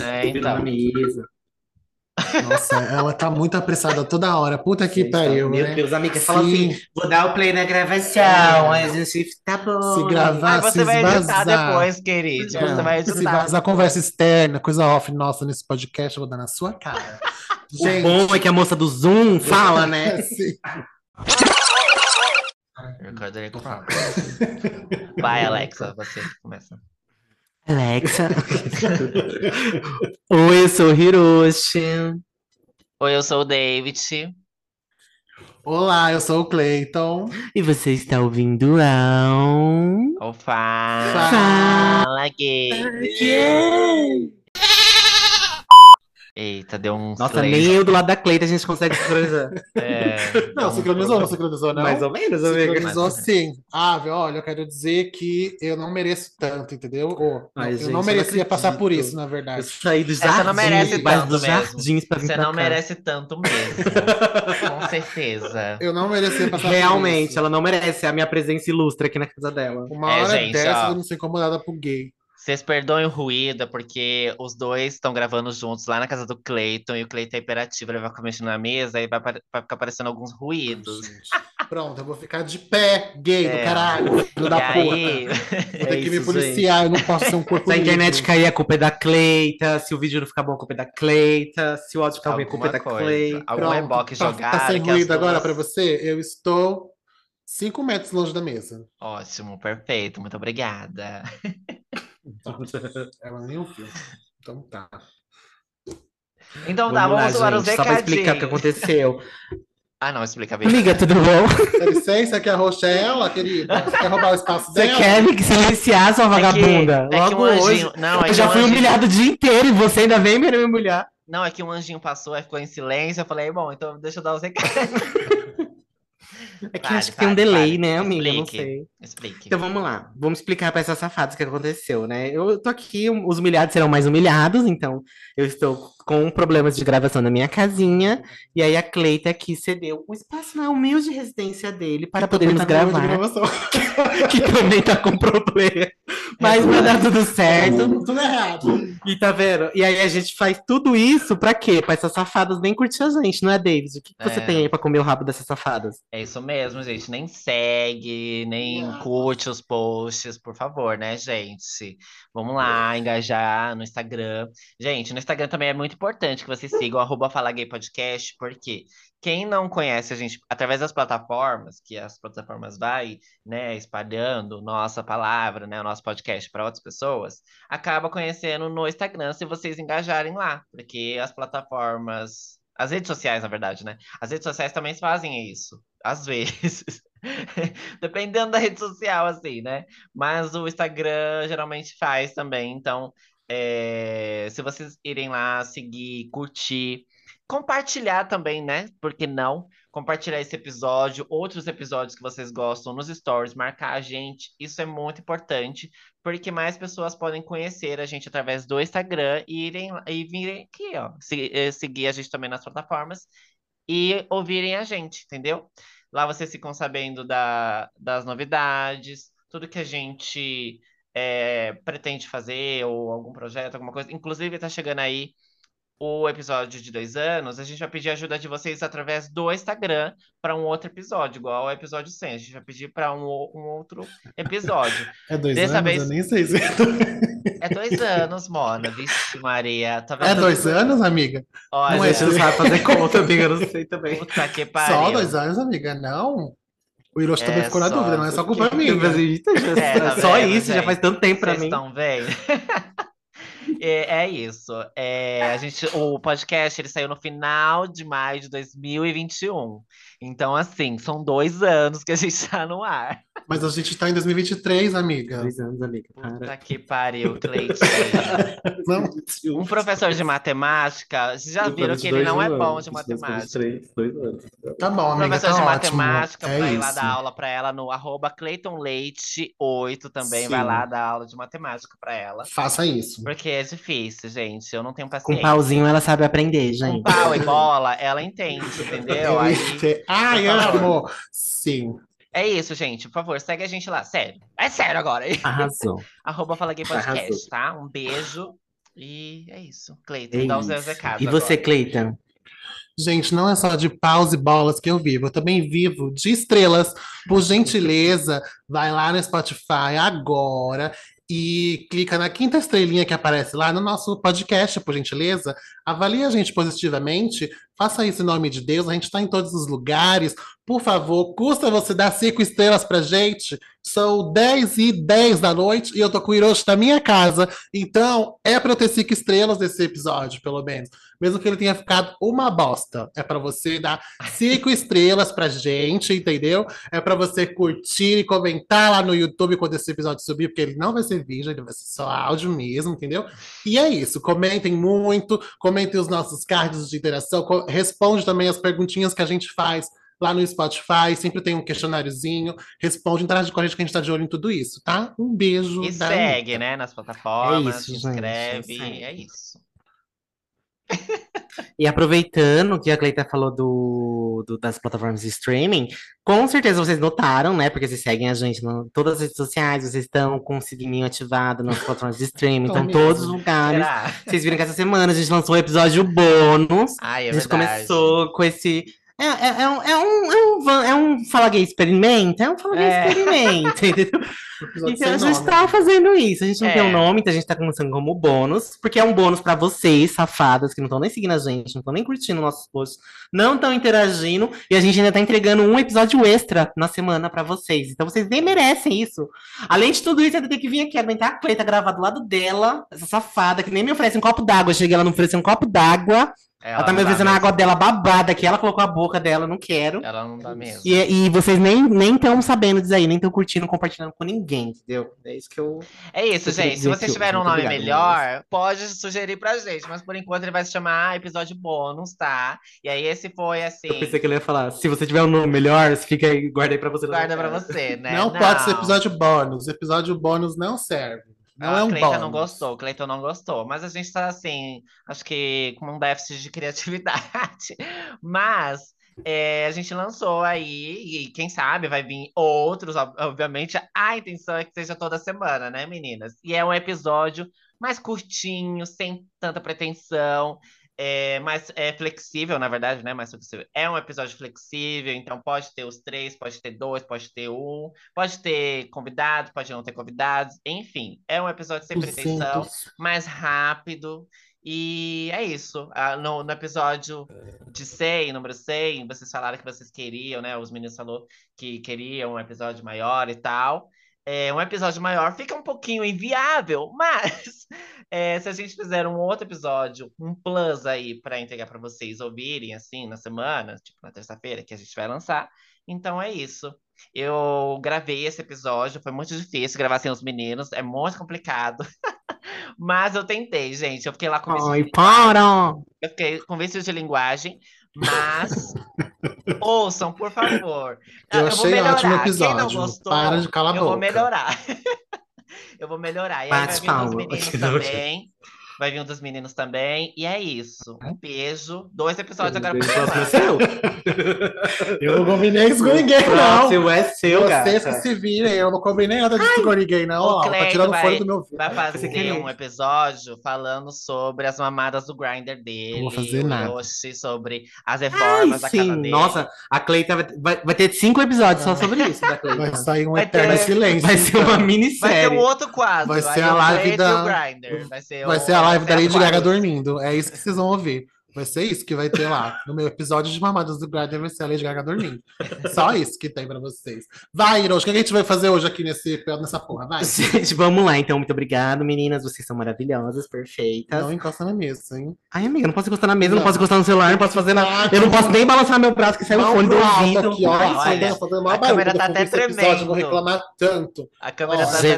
É, então. na mesa. Nossa, ela tá muito apressada toda hora. Puta que Gente, pariu, Meu né? Deus, amiga, fala Sim. assim, vou dar o play na gravação. Aí a gente, tá bom. Se gravar, Aí você se vai editar depois, querido. É. Você vai Se editar. vazar conversa externa, coisa off nossa nesse podcast, eu vou dar na sua cara. O bom é que a moça do Zoom fala, né? Eu acordaria com. Vai, Alexa, você começa. Alexa. Oi, eu sou Hiroshi. Oi, eu sou o David. Olá, eu sou o Clayton. E você está ouvindo ao... Ou fala, Fala. gay. Eita, deu um Nossa, nem eu do lado da Cleita a gente consegue sincronizar. É, Não, um sincronizou, não sincronizou, não? Mais ou menos, amiga. Sincronizou Mais ou sim. Ah, olha, eu quero dizer que eu não mereço tanto, entendeu? Ai, eu gente, eu não não merecia passar por isso, na Eu verdade. saí do Essa jardim, não merece tanto dos mesmo. jardins pra vir Você pra não cá. merece tanto mesmo. Com certeza. Eu não merecia passar por Realmente, isso. ela não merece a minha presença ilustre aqui na casa dela. Uma É, hora gente, dessa ó. eu não sou incomodada por gay. Vocês perdoem o ruído, é porque os dois estão gravando juntos lá na casa do Cleiton e o Cleiton é hiperativo, ele vai ficar mexendo na mesa e vai, vai ficar aparecendo alguns ruídos. Gente. Pronto, eu vou ficar de pé, gay do É. caralho, filho da puta. aí, Vou É ter que me policiar, eu não posso ser um corpo Se a internet cair, a culpa é da Cleita. Se o vídeo não ficar bom, a culpa é da Cleita. Se o áudio ficar ruim, a culpa é da coisa. Cleita. Algum reboque tá, jogado. tá sem que as ruído agora duas- pra você? Eu estou cinco metros longe da mesa. Ótimo, perfeito, muito obrigada. Ela nem ouviu. Então tá. Então tá, Vamos lá, vamos para os gente, só pra explicar o que recadinhos. aconteceu. Ah, não, explica bem. Amiga, tudo bom? Dá licença que a roxa é ela, querida? Você quer roubar o espaço Você dela? quer me silenciar, sua vagabunda? É que Logo um anjinho. hoje. Não, é Eu já um fui anjinho- humilhado o dia inteiro e você ainda vem me humilhar. Não, é que um anjinho passou e ficou em silêncio. Eu falei, bom, então deixa eu dar os recados. É que Fale, acho que tem um delay, né, amiga? Eu Não Explique. sei. Explique. Então vamos lá, vamos explicar para essas safadas o que aconteceu, né? Eu tô aqui, os humilhados serão mais humilhados, então eu estou com problemas de gravação na minha casinha, e aí a Cleita aqui cedeu um espaço na humilde residência dele para podermos Tá gravar, que também tá com problema. Mas vai dar tudo certo. Tudo, tudo errado. E tá vendo? E aí a gente faz tudo isso pra quê? Pra essas safadas nem curtir a gente, não é, David? O que, que você É. tem aí pra comer o rabo dessas safadas? É isso mesmo, gente. Nem segue, nem curte os posts, por favor, né, gente? Vamos lá, engajar no Instagram. Gente, no Instagram também é muito importante que vocês sigam arroba Fala Gay Podcast, porque quem não conhece a gente através das plataformas, que as plataformas vai, né, espalhando nossa palavra, né, o nosso podcast para outras pessoas, acaba conhecendo no Instagram se vocês engajarem lá, porque as plataformas, as redes sociais, na verdade, né? As redes sociais também fazem isso, às vezes. Dependendo da rede social, assim, né? Mas o Instagram geralmente faz também. Então, é, se vocês irem lá seguir, curtir, compartilhar também, né? Por que não? Compartilhar esse episódio, outros episódios que vocês gostam nos stories, marcar a gente. Isso é muito importante, porque mais pessoas podem conhecer a gente através do Instagram e irem e virem aqui, ó, se- eh, seguir a gente também nas plataformas e ouvirem a gente, entendeu? Lá vocês ficam sabendo da, das novidades, tudo que a gente é, pretende fazer, ou algum projeto, alguma coisa. Inclusive, tá chegando aí o episódio de dois anos. A gente vai pedir ajuda de vocês através do Instagram para um outro episódio, igual ao episódio 100. A gente vai pedir para um, o- um outro episódio. É dois Dessa anos? vez- Eu nem sei se É dois anos, Mona. Vixe, Maria. Tá é dois anos, amiga. Olha, Não a é gente não sabe fazer conta, amiga, eu não sei também. puta que Só pariu. dois anos, amiga? Não. O Hiroshi É também ficou na só dúvida, não é só culpa minha. falei, "Eita, já- É, tá só vendo, isso, já gente? faz tanto tempo pra Vocês mim. estão vendo? É, é isso. É, a gente, o podcast ele saiu no final de maio de 2021. Então, assim, são dois anos que a gente tá no ar. Mas a gente tá em 2023, amiga. Dois anos, amiga. para. Puta que pariu, Cleitinho. Não. Um professor de matemática, vocês já viram que ele não é bom de matemática. Dois anos. Tá bom, amiga, professor tá de ótimo. matemática É vai lá dar aula pra ela no arroba Cleiton Leite 8 também Sim. vai lá dar aula de matemática pra ela. Faça isso. Porque é difícil, gente. Eu não tenho Com paciência. pauzinho ela sabe aprender, Com gente. pau e bola, ela entende, entendeu? Eu Aí. Ai, favor. amo. Sim. é isso, gente. Por favor, segue a gente lá. Sério. É sério agora. Arrasou. Arroba Fala Gay Podcast, Arrasou. tá? Um beijo E é isso. Cleiton, É dá os seus recados E você. Cleiton? Gente, não é só de paus e bolas que eu vivo, eu também vivo de estrelas. Por gentileza, vai lá no Spotify agora e clica na quinta estrelinha que aparece lá no nosso podcast, por gentileza. Avalie a gente positivamente, faça isso em nome de Deus, a gente está em todos os lugares. Por favor, custa você dar cinco estrelas pra gente? São 10 e 10 da noite e eu tô com o Hiroshi na minha casa, então é pra eu ter cinco estrelas nesse episódio, pelo menos mesmo que ele tenha ficado uma bosta. É pra você dar cinco estrelas pra gente, entendeu? É pra você curtir e comentar lá no YouTube quando esse episódio subir, porque ele não vai ser vídeo, ele vai ser só áudio mesmo, entendeu? E é isso. Comentem muito, comentem os nossos cards de interação, responde também as perguntinhas que a gente faz lá no Spotify, sempre tem um questionáriozinho, responde, interage com a gente que a gente tá de olho em tudo isso, tá? Um beijo. E segue, Anitta. né? Nas plataformas, É isso, se inscreve. É isso. E aproveitando que a Cleita falou do, do- das plataformas de streaming, com certeza vocês notaram, né? Porque vocês seguem a gente em todas as redes sociais, vocês estão com o sininho ativado nas plataformas de streaming, Então estão em todos os lugares. Será? Vocês viram que essa semana a gente lançou um episódio bônus. Ai, é a gente verdade. começou com esse. É, é, é um, é, um, é, um, é um Fala Gay Experimenta? É um Fala Gay É. Experimenta, entendeu? Então a gente nome. tá fazendo isso. A gente não É. tem um nome, então a gente tá começando como bônus, porque é um bônus pra vocês, safadas, que não estão nem seguindo a gente, não estão nem curtindo nossos posts, não estão interagindo, e a gente ainda tá entregando um episódio extra na semana pra vocês. Então vocês nem merecem isso. Além de tudo isso, ainda tem que vir aqui aguentar a Cleita gravar do lado dela, essa safada, que nem me oferece um copo d'água. Eu cheguei, ela não ofereceu um copo d'água. Ela, tá me não oferecendo a água dela babada, que ela colocou a boca dela, não quero. Ela não dá mesmo. E, e vocês nem nem estão sabendo disso aí, nem estão curtindo, compartilhando com ninguém, entendeu? É isso que eu. É isso, Eu gente. Se vocês tiverem um nome obrigado, melhor, pode sugerir pra gente. Mas por enquanto ele vai se chamar episódio bônus, tá? E aí esse foi assim. Eu pensei que ele ia falar. Se você tiver um nome melhor, fica aí, guarda aí pra você. na Guarda pra você, né? Não, pode ser episódio bônus. Episódio bônus não serve. Não a é um Cleiton não gostou, o Cleiton não gostou. Mas a gente tá assim, acho que com um déficit de criatividade. Mas é, a gente lançou aí, e quem sabe vai vir outros, ob- obviamente. A intenção é que seja toda semana, né, meninas? E é um episódio mais curtinho, sem tanta pretensão. É mais é flexível, na verdade, né? Mais flexível. É um episódio flexível, então pode ter os três, pode ter dois, pode ter um, pode ter convidados, pode não ter convidados, enfim, é um episódio sem pretensão, mais rápido. E é isso. Ah, no, no episódio de 100, número 100, vocês falaram que vocês queriam, né? Os meninos falaram que queriam um episódio maior e tal. É, um episódio maior fica um pouquinho inviável, mas é, se a gente fizer um outro episódio, um plus aí para entregar para vocês ouvirem assim na semana, tipo na terça-feira que a gente vai lançar, então é isso. Eu gravei esse episódio, foi muito difícil gravar sem os meninos, é muito complicado. Mas eu tentei, gente. Eu fiquei lá com Ai, para! eu fiquei com vício de linguagem, mas ouçam, por favor. Ah, Eu vou achei melhorar. ótimo Quem episódio. não gostou, Para de calar a eu vou boca. melhorar. eu vou melhorar. E aí vai vir palma. meninos também. Vai vir um dos meninos também. E é isso. Um beijo. Dois episódios agora Beijo, próximo é seu. Eu não combinei isso com ninguém, não. Próximo é seu, Vocês gata. que se virem, eu não combinei nada disso com ninguém, não. o Ó, tá tirando vai- fora do meu ouvido. Vai Você fazer um episódio falando sobre as mamadas do grinder dele. Não vou fazer o nada. Yoshi, sobre as Ai, reformas da casa sim. dele. Nossa, a Cleita vai, vai, vai ter cinco episódios só sobre isso da Cleita. Vai sair um Vai eterno ter- silêncio. Vai ser uma Vai ter minissérie. um outro quadro. Vai aí ser a o live da- o Grindr. Vai ser, Vai o- ser a live da ser Lady Gaga dormindo. É isso que vocês vão ouvir. Vai ser isso que vai ter lá. No meu episódio de Mamadas do Grindr vai ser a Lady Gaga dormindo. Só isso que tem pra vocês. Vai, Hiroshi, o que a gente vai fazer hoje aqui nesse, nessa porra? Vai. Gente, vamos lá, então. Muito obrigado, meninas. Vocês são maravilhosas, perfeitas. Não encosta na mesa, hein? Ai, amiga, não posso encostar na mesa, não, Não. posso encostar no celular, não posso fazer nada. Eu não posso nem balançar meu braço, que saiu o fone do alto ouvido. aqui, ó. Olha, maior a câmera tá até esse episódio, eu vou tremendo. reclamar tanto. A câmera Ó, tá gente. até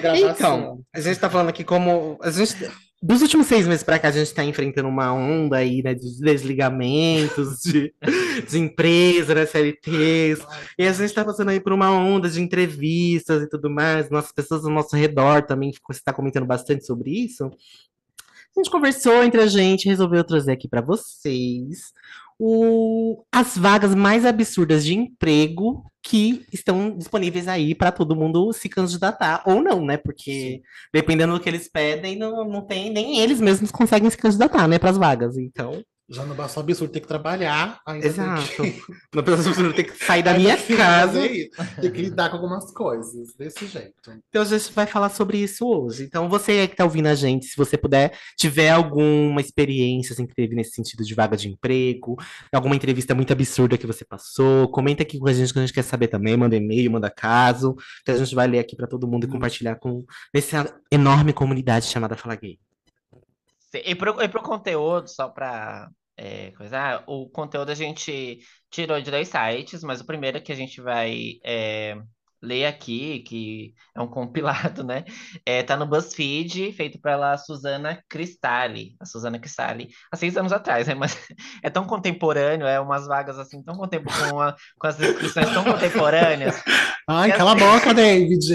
tremendo. Então, a gente tá falando aqui como. A gente, dos últimos seis meses pra cá, a gente tá enfrentando uma onda aí, né, de desligamentos de, de empresa, né, CLTs. E a gente tá passando aí por uma onda de entrevistas e tudo mais. Nossas pessoas ao nosso redor também, você tá comentando bastante sobre isso. A gente conversou entre a gente, resolveu trazer aqui para vocês o, as vagas mais absurdas de emprego que estão disponíveis aí para todo mundo se candidatar ou não, né? Porque dependendo do que eles pedem, não, não tem nem eles mesmos conseguem se candidatar, né, para as vagas. Então, Já não basta o absurdo ter que trabalhar, ainda exato. tem que, Não precisa ter que sair da ainda minha casa. Tem que lidar com algumas coisas, desse jeito. Então a gente vai falar sobre isso hoje. Então você que tá ouvindo a gente, se você puder, tiver alguma experiência assim, que teve nesse sentido de vaga de emprego, alguma entrevista muito absurda que você passou, comenta aqui com a gente que a gente quer saber também, manda e-mail, manda caso, que a gente vai ler aqui para todo mundo e compartilhar com nessa enorme comunidade chamada Fala Gay. E pro, e pro conteúdo, só pra é, coisa, ah, o conteúdo a gente tirou de dois sites, mas o primeiro que a gente vai é, ler aqui, que é um compilado, né? É, tá no BuzzFeed, feito pela Suzana Cristalli. A Suzana Cristalli, há seis anos atrás, né? Mas é tão contemporâneo, é umas vagas assim, tão contemporâneas, com, as descrições tão contemporâneas. Ai, cala a assim. boca, David.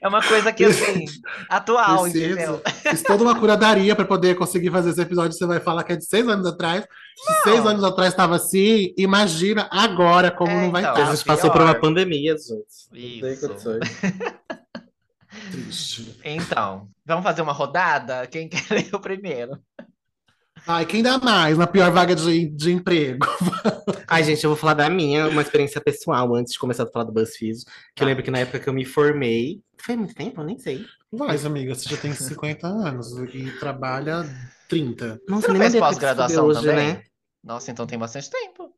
É uma coisa que, assim, atual, entendeu? Preciso. Fiz toda uma curadaria para poder conseguir fazer esse episódio. Você vai falar que é de seis anos atrás. Se seis anos atrás estava assim, imagina agora como É, não vai então. a estar. gente passou por uma pior. pandemia, gente. Isso. Triste. Então, vamos fazer uma rodada? Quem quer ler o primeiro? Ai, quem dá mais na pior vaga de, de emprego? Ai, gente, eu vou falar da minha, uma experiência pessoal, antes de começar a falar do BuzzFeed. Que eu lembro que na época que eu me formei. Foi muito tempo? Eu nem sei. Mas, amiga, você já tem 50 anos e trabalha 30. Nossa, Você não nem fez pós-graduação fudeu também? né? Nossa, então tem bastante tempo.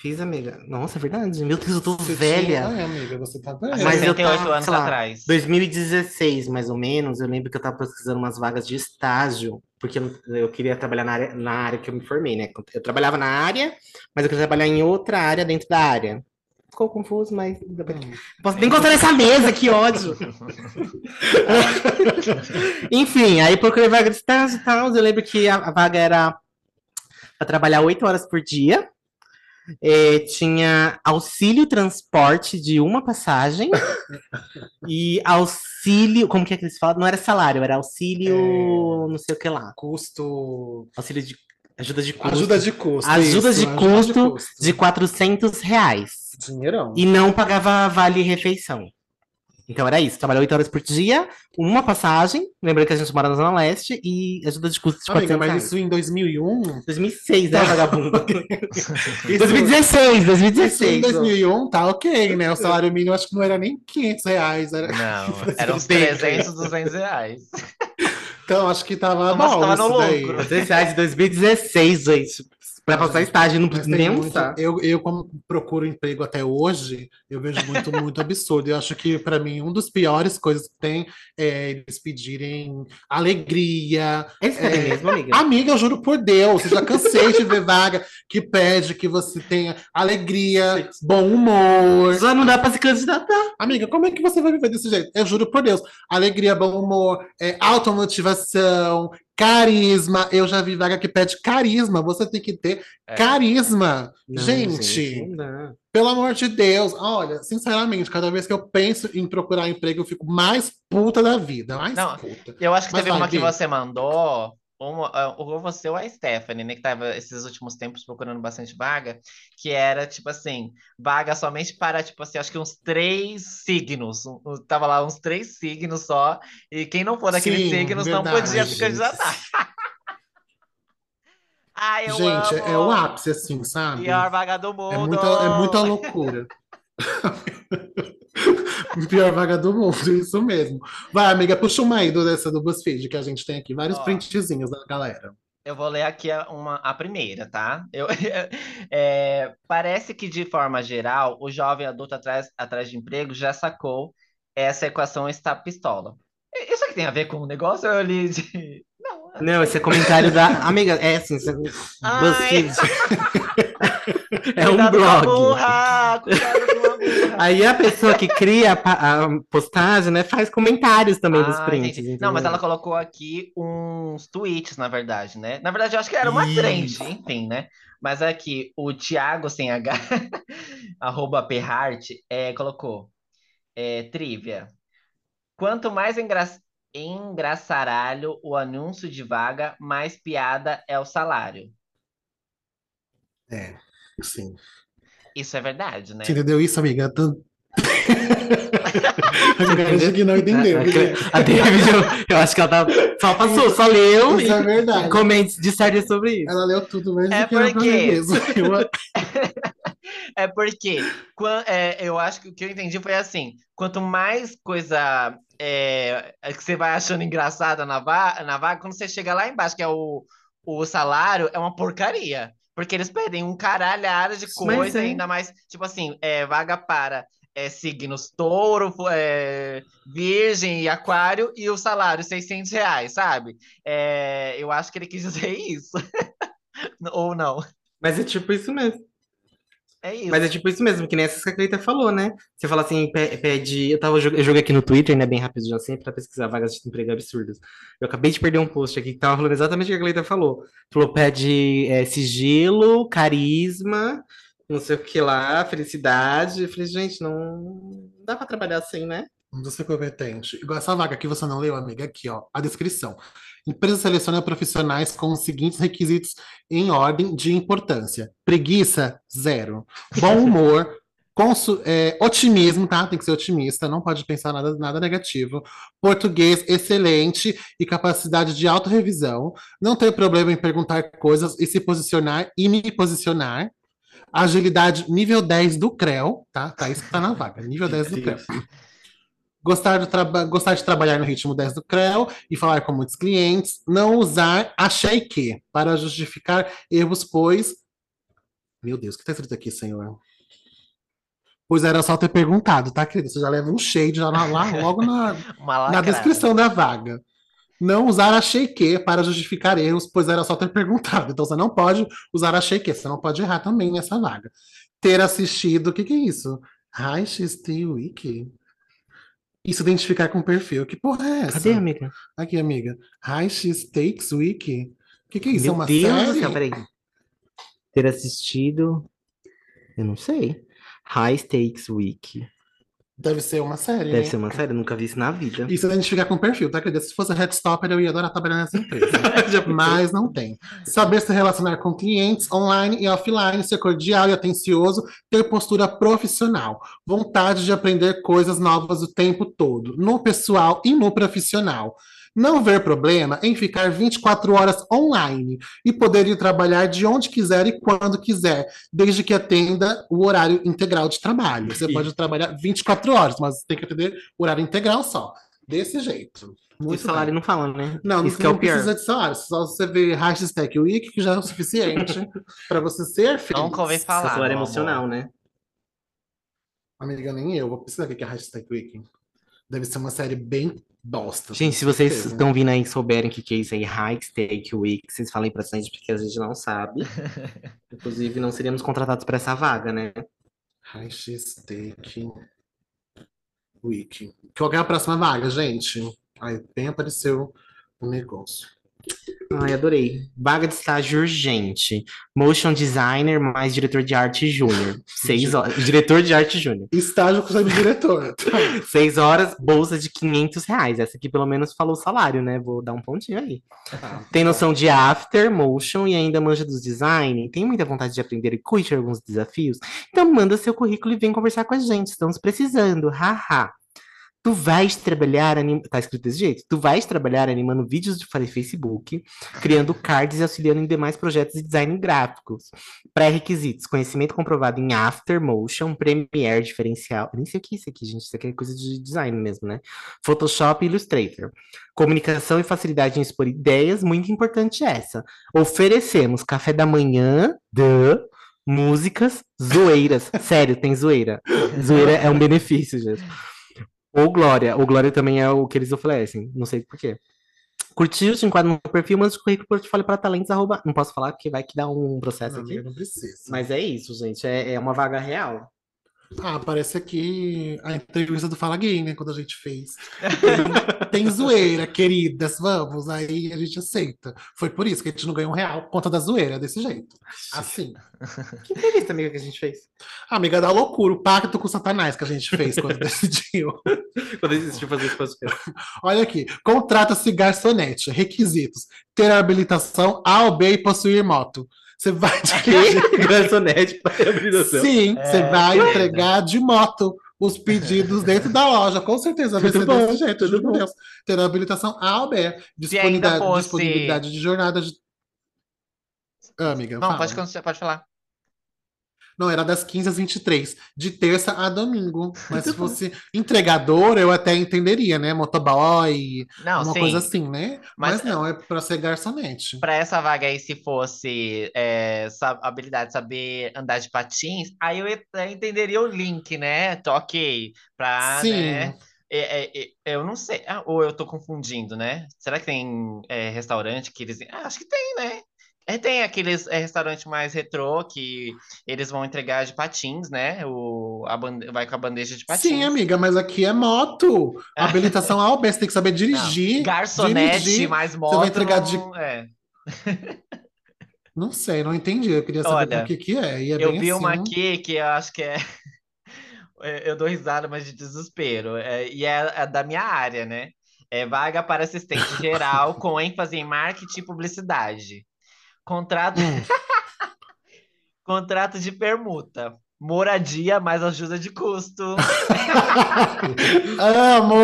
Fiz, amiga. Nossa, é verdade. Meu Deus, eu tô Você velha. tinha- Ai, amiga, você tá velha. Mas eu 68 tava, anos lá, atrás. 2016, mais ou menos, eu lembro que eu tava pesquisando umas vagas de estágio, porque eu, queria trabalhar na área, na área que eu me formei, né? Eu trabalhava na área, mas eu queria trabalhar em outra área dentro da área. Ficou confuso, mas. Posso nem encostar nessa mesa, que ódio! Enfim, aí procurei vaga de estágio e tal. Eu lembro que a, a vaga era para trabalhar oito horas por dia. É, tinha auxílio transporte de uma passagem e auxílio. Como que é que eles falam? Não era salário, era auxílio. É. não sei o que lá. Custo. Auxílio de. Ajuda de custo. Ajuda de custo. Ajuda isso, de ajuda custo custo. de 400 reais. Dinheirão. E não pagava vale refeição. Então era isso, trabalhava 8 horas por dia, uma passagem, lembrando que a gente mora na Zona Leste, e ajuda de custo de 400 Amiga, mas reais. isso em 2001? 2006, né, vagabundo? Isso, 2016, isso 2016. em 2001 tá ok, né? O salário mínimo acho que não era nem 500 reais. Era... Não, eram uns Tempo. 300, 200 reais. Então acho que tava Mas bom tava no isso daí. lucro. 400 reais de 2016, gente. Pra passar estágio, não precisa nem almoçar. eu, eu, como procuro emprego até hoje, eu vejo muito, muito absurdo. Eu acho que, para mim, um dos piores coisas que tem é eles pedirem alegria. Eles querem É, mesmo, amiga? Amiga, eu juro por Deus, eu já cansei de ver vaga que pede que você tenha alegria, bom humor. Já não dá pra se candidatar. Amiga, como é que você vai viver desse jeito? Eu juro por Deus. Alegria, bom humor, é, automotivação, carisma. Eu já vi vaga que pede carisma. Você tem que ter É. carisma. Não, gente, não dá. pelo amor de Deus. Olha, sinceramente, cada vez que eu penso em procurar emprego, eu fico mais puta da vida. Mais Não, puta. Eu acho que Mas teve uma que você mandou, uma, ah, ou você ou a Stephanie, né, que tava esses últimos tempos procurando bastante vaga, que era, tipo assim, vaga somente para, tipo assim, acho que uns três signos. Um- Tava lá uns três signos só, e quem não for daqueles signos não podia se candidatar. Ai, Gente, é o amo. ápice, assim, sabe? Pior vaga do mundo. É muita, é muita loucura. Pior vaga do mundo, isso mesmo. Vai, amiga, puxa uma aí do, dessa do BuzzFeed que a gente tem aqui. Vários Ó. printzinhos da galera. Eu vou ler aqui a, uma, a primeira, tá? Eu, é, parece que, de forma geral, o jovem adulto atrás, atrás de emprego já sacou essa equação está pistola. I- Isso aqui tem a ver com o negócio? ou Eu li de... Não. Não, esse é comentário da. Amiga, é assim, você- Ai. BuzzFeed. é um com a blog. cuidado burra. Aí a pessoa que cria a, a postagem, né, faz comentários também dos Ah, prints. entendi. Não, mas ela colocou aqui uns tweets, na verdade, né? Na verdade, eu acho que era uma Isso. trend, enfim, né? Mas aqui, o Thiago sem H, arroba Perhart, é, colocou é, trivia. Quanto mais engra... engraçaralho o anúncio de vaga, mais piada é o salário. É, sim. Isso é verdade, né? Você entendeu isso, amiga? Tô... Acho que não entendeu. A, porque- a, David, eu, eu acho que ela tá, só passou, só leu Isso é e verdade. comente discerne sobre isso. Ela leu tudo mesmo É porque- ler mesmo. Eu- É porque quan- é, eu acho que o que eu entendi foi assim: quanto mais coisa é, é que você vai achando engraçada na, va na vaga, quando você chega lá embaixo, que é o, o salário, é uma porcaria. Porque eles pedem um caralhada de Mas coisa, é. ainda mais, tipo assim, é, vaga para é, signos touro, é, virgem e aquário, e o salário 600 reais, sabe? É, eu acho que ele quis dizer isso. Ou não. Mas é tipo isso mesmo. É isso. Mas é tipo isso mesmo, que nem essa que a Cleita falou, né? Você fala assim, pe- pede. Eu, tava, eu joguei aqui no Twitter, né? Bem rápido, já sempre, pra pesquisar vagas de emprego absurdas. Eu acabei de perder um post aqui que tava falando exatamente o que a Cleita falou. Falou, pede é, sigilo, carisma, não sei o que lá, felicidade. Eu falei, gente, não dá pra trabalhar assim, né? Vamos ser competente. Igual essa vaga que você não leu, amiga, aqui, ó, a descrição. Empresa seleciona profissionais com os seguintes requisitos em ordem de importância: preguiça, zero. Bom humor, consu- é, otimismo, tá? Tem que ser otimista, não pode pensar nada, nada negativo. Português excelente e capacidade de autorrevisão. Não ter problema em perguntar coisas e se posicionar e me posicionar. Agilidade nível 10 do CREL, tá? Tá isso que tá na vaga, nível 10 do CREL. Gostar de, traba- gostar de trabalhar no ritmo 10 do CREL e falar com muitos clientes. Não usar achei que para justificar erros, pois. Meu Deus, o que está escrito aqui, senhor? Pois era só ter perguntado, tá, querida? Você já leva um shade já na- lá, logo na, na descrição da vaga. Não usar achei que para justificar erros, pois era só ter perguntado. Então você não pode usar achei que, você não pode errar também nessa vaga. Ter assistido, o que, que é isso? Hi, XT Wiki. E se identificar com o perfil. Que porra é essa? Cadê, amiga? Aqui, amiga. High X Takes Wiki. O que, que é isso? é Meu uma Deus do série? céu, peraí. Ter assistido. Eu não sei. High Stakes Week. Deve ser uma série. Deve né? ser uma série, nunca vi isso na vida. E se identificar com o perfil, tá? Se fosse Headstopper, eu ia adorar trabalhar nessa empresa. Mas não tem. Saber se relacionar com clientes online e offline, ser cordial e atencioso, ter postura profissional, vontade de aprender coisas novas o tempo todo, no pessoal e no profissional. Não ver problema em ficar 24 horas online e poder ir trabalhar de onde quiser e quando quiser, desde que atenda o horário integral de trabalho. Você E- pode trabalhar 24 horas, mas tem que atender o horário integral só. Desse jeito. O Muito salário bem. não fala, né? Não, Isso não, que é o não pior. precisa de salário. Só você ver hashtag week, que já é o suficiente para você ser feliz. Ouvi Seu falar. salário é emocional, amor. né? Amiga, nem eu. Vou precisar ver o que é hashtag week. Deve ser uma série bem bosta. Gente, se vocês certeza. estão vindo aí e souberem o que, que é isso aí, High Stake Week, vocês falem pra gente, porque a gente não sabe. Inclusive, não seríamos contratados para essa vaga, né? Hashtag week. Qual é a próxima vaga, gente? Aí, bem apareceu o negócio. Ai, adorei. Vaga de estágio urgente. Motion designer mais diretor de arte júnior. Seis horas. Diretor de arte júnior. Estágio com o diretor. Seis horas, bolsa de 500 reais. Essa aqui pelo menos falou o salário, né? Vou dar um pontinho aí. Tá. Tem noção de after, motion e ainda manja dos design. Tem muita vontade de aprender e curte alguns desafios? Então manda seu currículo e vem conversar com a gente. Estamos precisando. Haha. Tu vais trabalhar, anim... tá escrito desse jeito? Tu vais trabalhar animando vídeos de fa- Facebook, criando cards e auxiliando em demais projetos de design gráficos. Pré-requisitos: conhecimento comprovado em After, Motion, Premiere diferencial. Nem sei o que é isso aqui, gente. Isso aqui é coisa de design mesmo, né? Photoshop e Illustrator. Comunicação e facilidade em expor ideias, muito importante essa. Oferecemos café da manhã, músicas, zoeiras. Sério, tem zoeira. Zoeira é um benefício, gente. Ou Glória. Ou Glória também é o que eles oferecem. Não sei por quê. Curtiu? Te enquadra no perfil, manda o currículo portfólio para talentos. Arroba... Não posso falar porque vai que dá um processo Não, aqui. não precisa. Mas é isso, gente. É, é uma vaga real. Ah, parece aqui a entrevista do Fala Gay, né? Quando a gente fez. Tem, tem zoeira, queridas, vamos. Aí a gente aceita. Foi por isso que a gente não ganhou um real por conta da zoeira, desse jeito. Assim. Que entrevista, amiga, que a gente fez? Amiga da loucura, o pacto com Satanás que a gente fez quando decidiu. Quando decidiu fazer esse podcast. Olha aqui. Contrata-se garçonete. Requisitos: ter habilitação A ou B e possuir moto. Você vai Que garçonete para habilitação. Sim, É, você vai entregar de moto os pedidos dentro da loja. Com certeza vai Tudo ser bom, desse jeito, tudo juro por bom. Deus. Ter habilitação A ou B. Disponibilidade, fosse- disponibilidade de jornada de. Ah, amiga, Não, fala. pode, pode falar. Não, era das 15 às 23, de terça a domingo. Mas se fosse entregador, eu até entenderia, né? Motoboy, Não, uma sim. coisa assim, né? Mas, Mas- não, é pra ser garçonete. Pra essa vaga aí, se fosse é, habilidade de saber andar de patins, aí eu até entenderia o link, né? Ok. Pra, Sim. né? é, é, é, eu não sei. Ah, ou eu tô confundindo, né? Será que tem é, restaurante que eles. Ah, acho que tem, né? É, tem aqueles é, restaurantes mais retrô que eles vão entregar de patins, né? O, a bande- vai com a bandeja de patins. Sim, amiga, mas aqui é moto. Habilitação A ou B, você tem que saber Não, dirigir. garçonete, dirigir. mais moto. vai entregar de- não- é. Não sei, não entendi. Eu queria saber Olha, o que que é. É Eu vi uma assim. aqui que eu acho que é. Eu dou risada, mas de desespero. É, e é, é da minha área, né? É vaga para assistente geral com ênfase em marketing e publicidade. Contrato, Hum. contrato de permuta. Moradia mais ajuda de custo. Amo!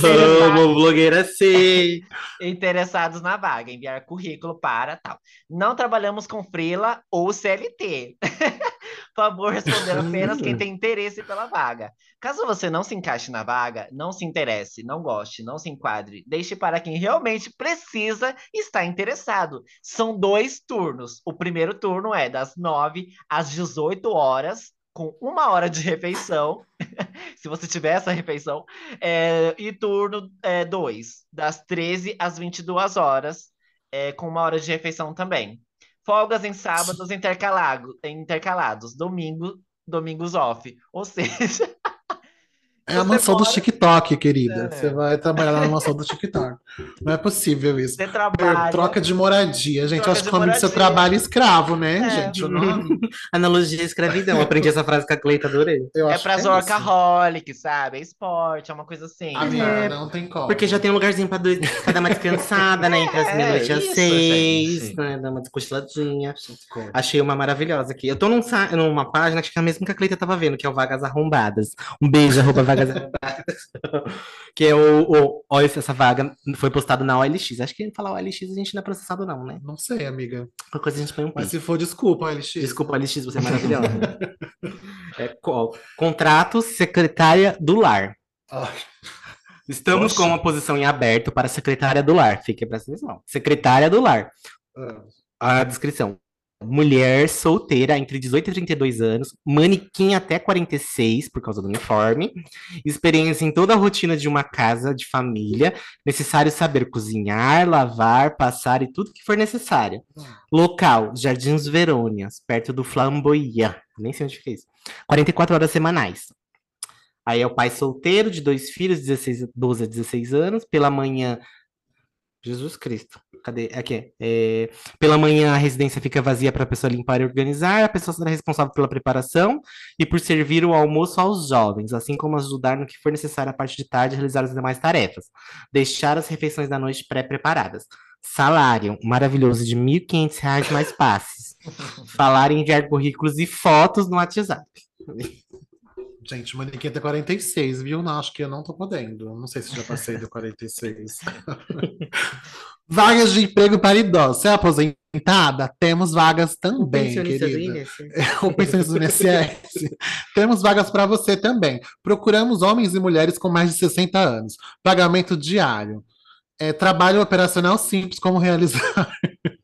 Vamos, blogueira sei. Interessados na vaga, enviar currículo para tal. Não trabalhamos com freela ou CLT. Favor responder apenas quem tem interesse pela vaga. Caso você não se encaixe na vaga, não se interesse, não goste, não se enquadre, deixe para quem realmente precisa e está interessado. São dois turnos. O primeiro turno é das 9 às 18 horas, com uma hora de refeição. se você tiver essa refeição. É, e turno 2, das 13 às 22 horas, é, com uma hora de refeição também. Folgas em sábados intercalado, intercalados, domingo, domingos off. Ou seja, É a mansão do TikTok, querida. É. Você vai trabalhar na mansão do TikTok. Não é possível isso. você trabalha. Troca de moradia, gente. Troca acho que como seu trabalho escravo, né, É. gente? O nome? Analogia escravidão. Aprendi essa frase com a Cleita, adorei. Eu É as isso. workaholics, sabe? É esporte, é uma coisa assim. Amiga, É, não tem como. Porque já tem um lugarzinho pra, dois, pra dar uma descansada, né? Entre as É, meia-noite às seis, né? Dar uma descochiladinha. Achei uma maravilhosa aqui. Eu tô num, sa- numa página que é a mesma que a Cleita tava vendo, que é o Vagas Arrombadas. Um beijo, arroba Vagas Arrombadas. que é o, o. Essa vaga foi postada na OLX. Acho que falar OLX a gente não é processado, não, né? Não sei, amiga. Qualquer coisa a gente põe um Mas se for, desculpa, LX. Desculpa, OLX, você é maravilhosa. é, co- contrato secretária do lar. Ai, Estamos Poxa. com uma posição em aberto para secretária do lar. Fique presta atenção. Secretária do lar. ah. A descrição. Mulher solteira entre 18 e 32 anos, manequim até 46 por causa do uniforme, experiência em toda a rotina de uma casa de família, necessário saber cozinhar, lavar, passar e tudo que for necessário. Local, Jardins Verônias, perto do Flamboyant, nem sei onde isso. 44 horas semanais. Aí é o pai solteiro de dois filhos, 16, 12 a 16 anos, pela manhã Jesus Cristo. Cadê? Aqui. É, pela manhã a residência fica vazia para a pessoa limpar e organizar. A pessoa será responsável pela preparação e por servir o almoço aos jovens, assim como ajudar no que for necessário a parte de tarde a realizar as demais tarefas. Deixar as refeições da noite pré-preparadas. Salário maravilhoso de R$ 1.500 mais passes. Falar e enviar currículos e fotos no WhatsApp. Gente, o manequim até 46, viu? Não, acho que eu não tô podendo. Não sei se já passei do 46. Vagas de emprego para idosos. Você é aposentada? Temos vagas também, querida. Ou pensionista do INSS. Temos vagas para você também. Procuramos homens e mulheres com mais de 60 anos. Pagamento diário. É, trabalho operacional simples, como realizar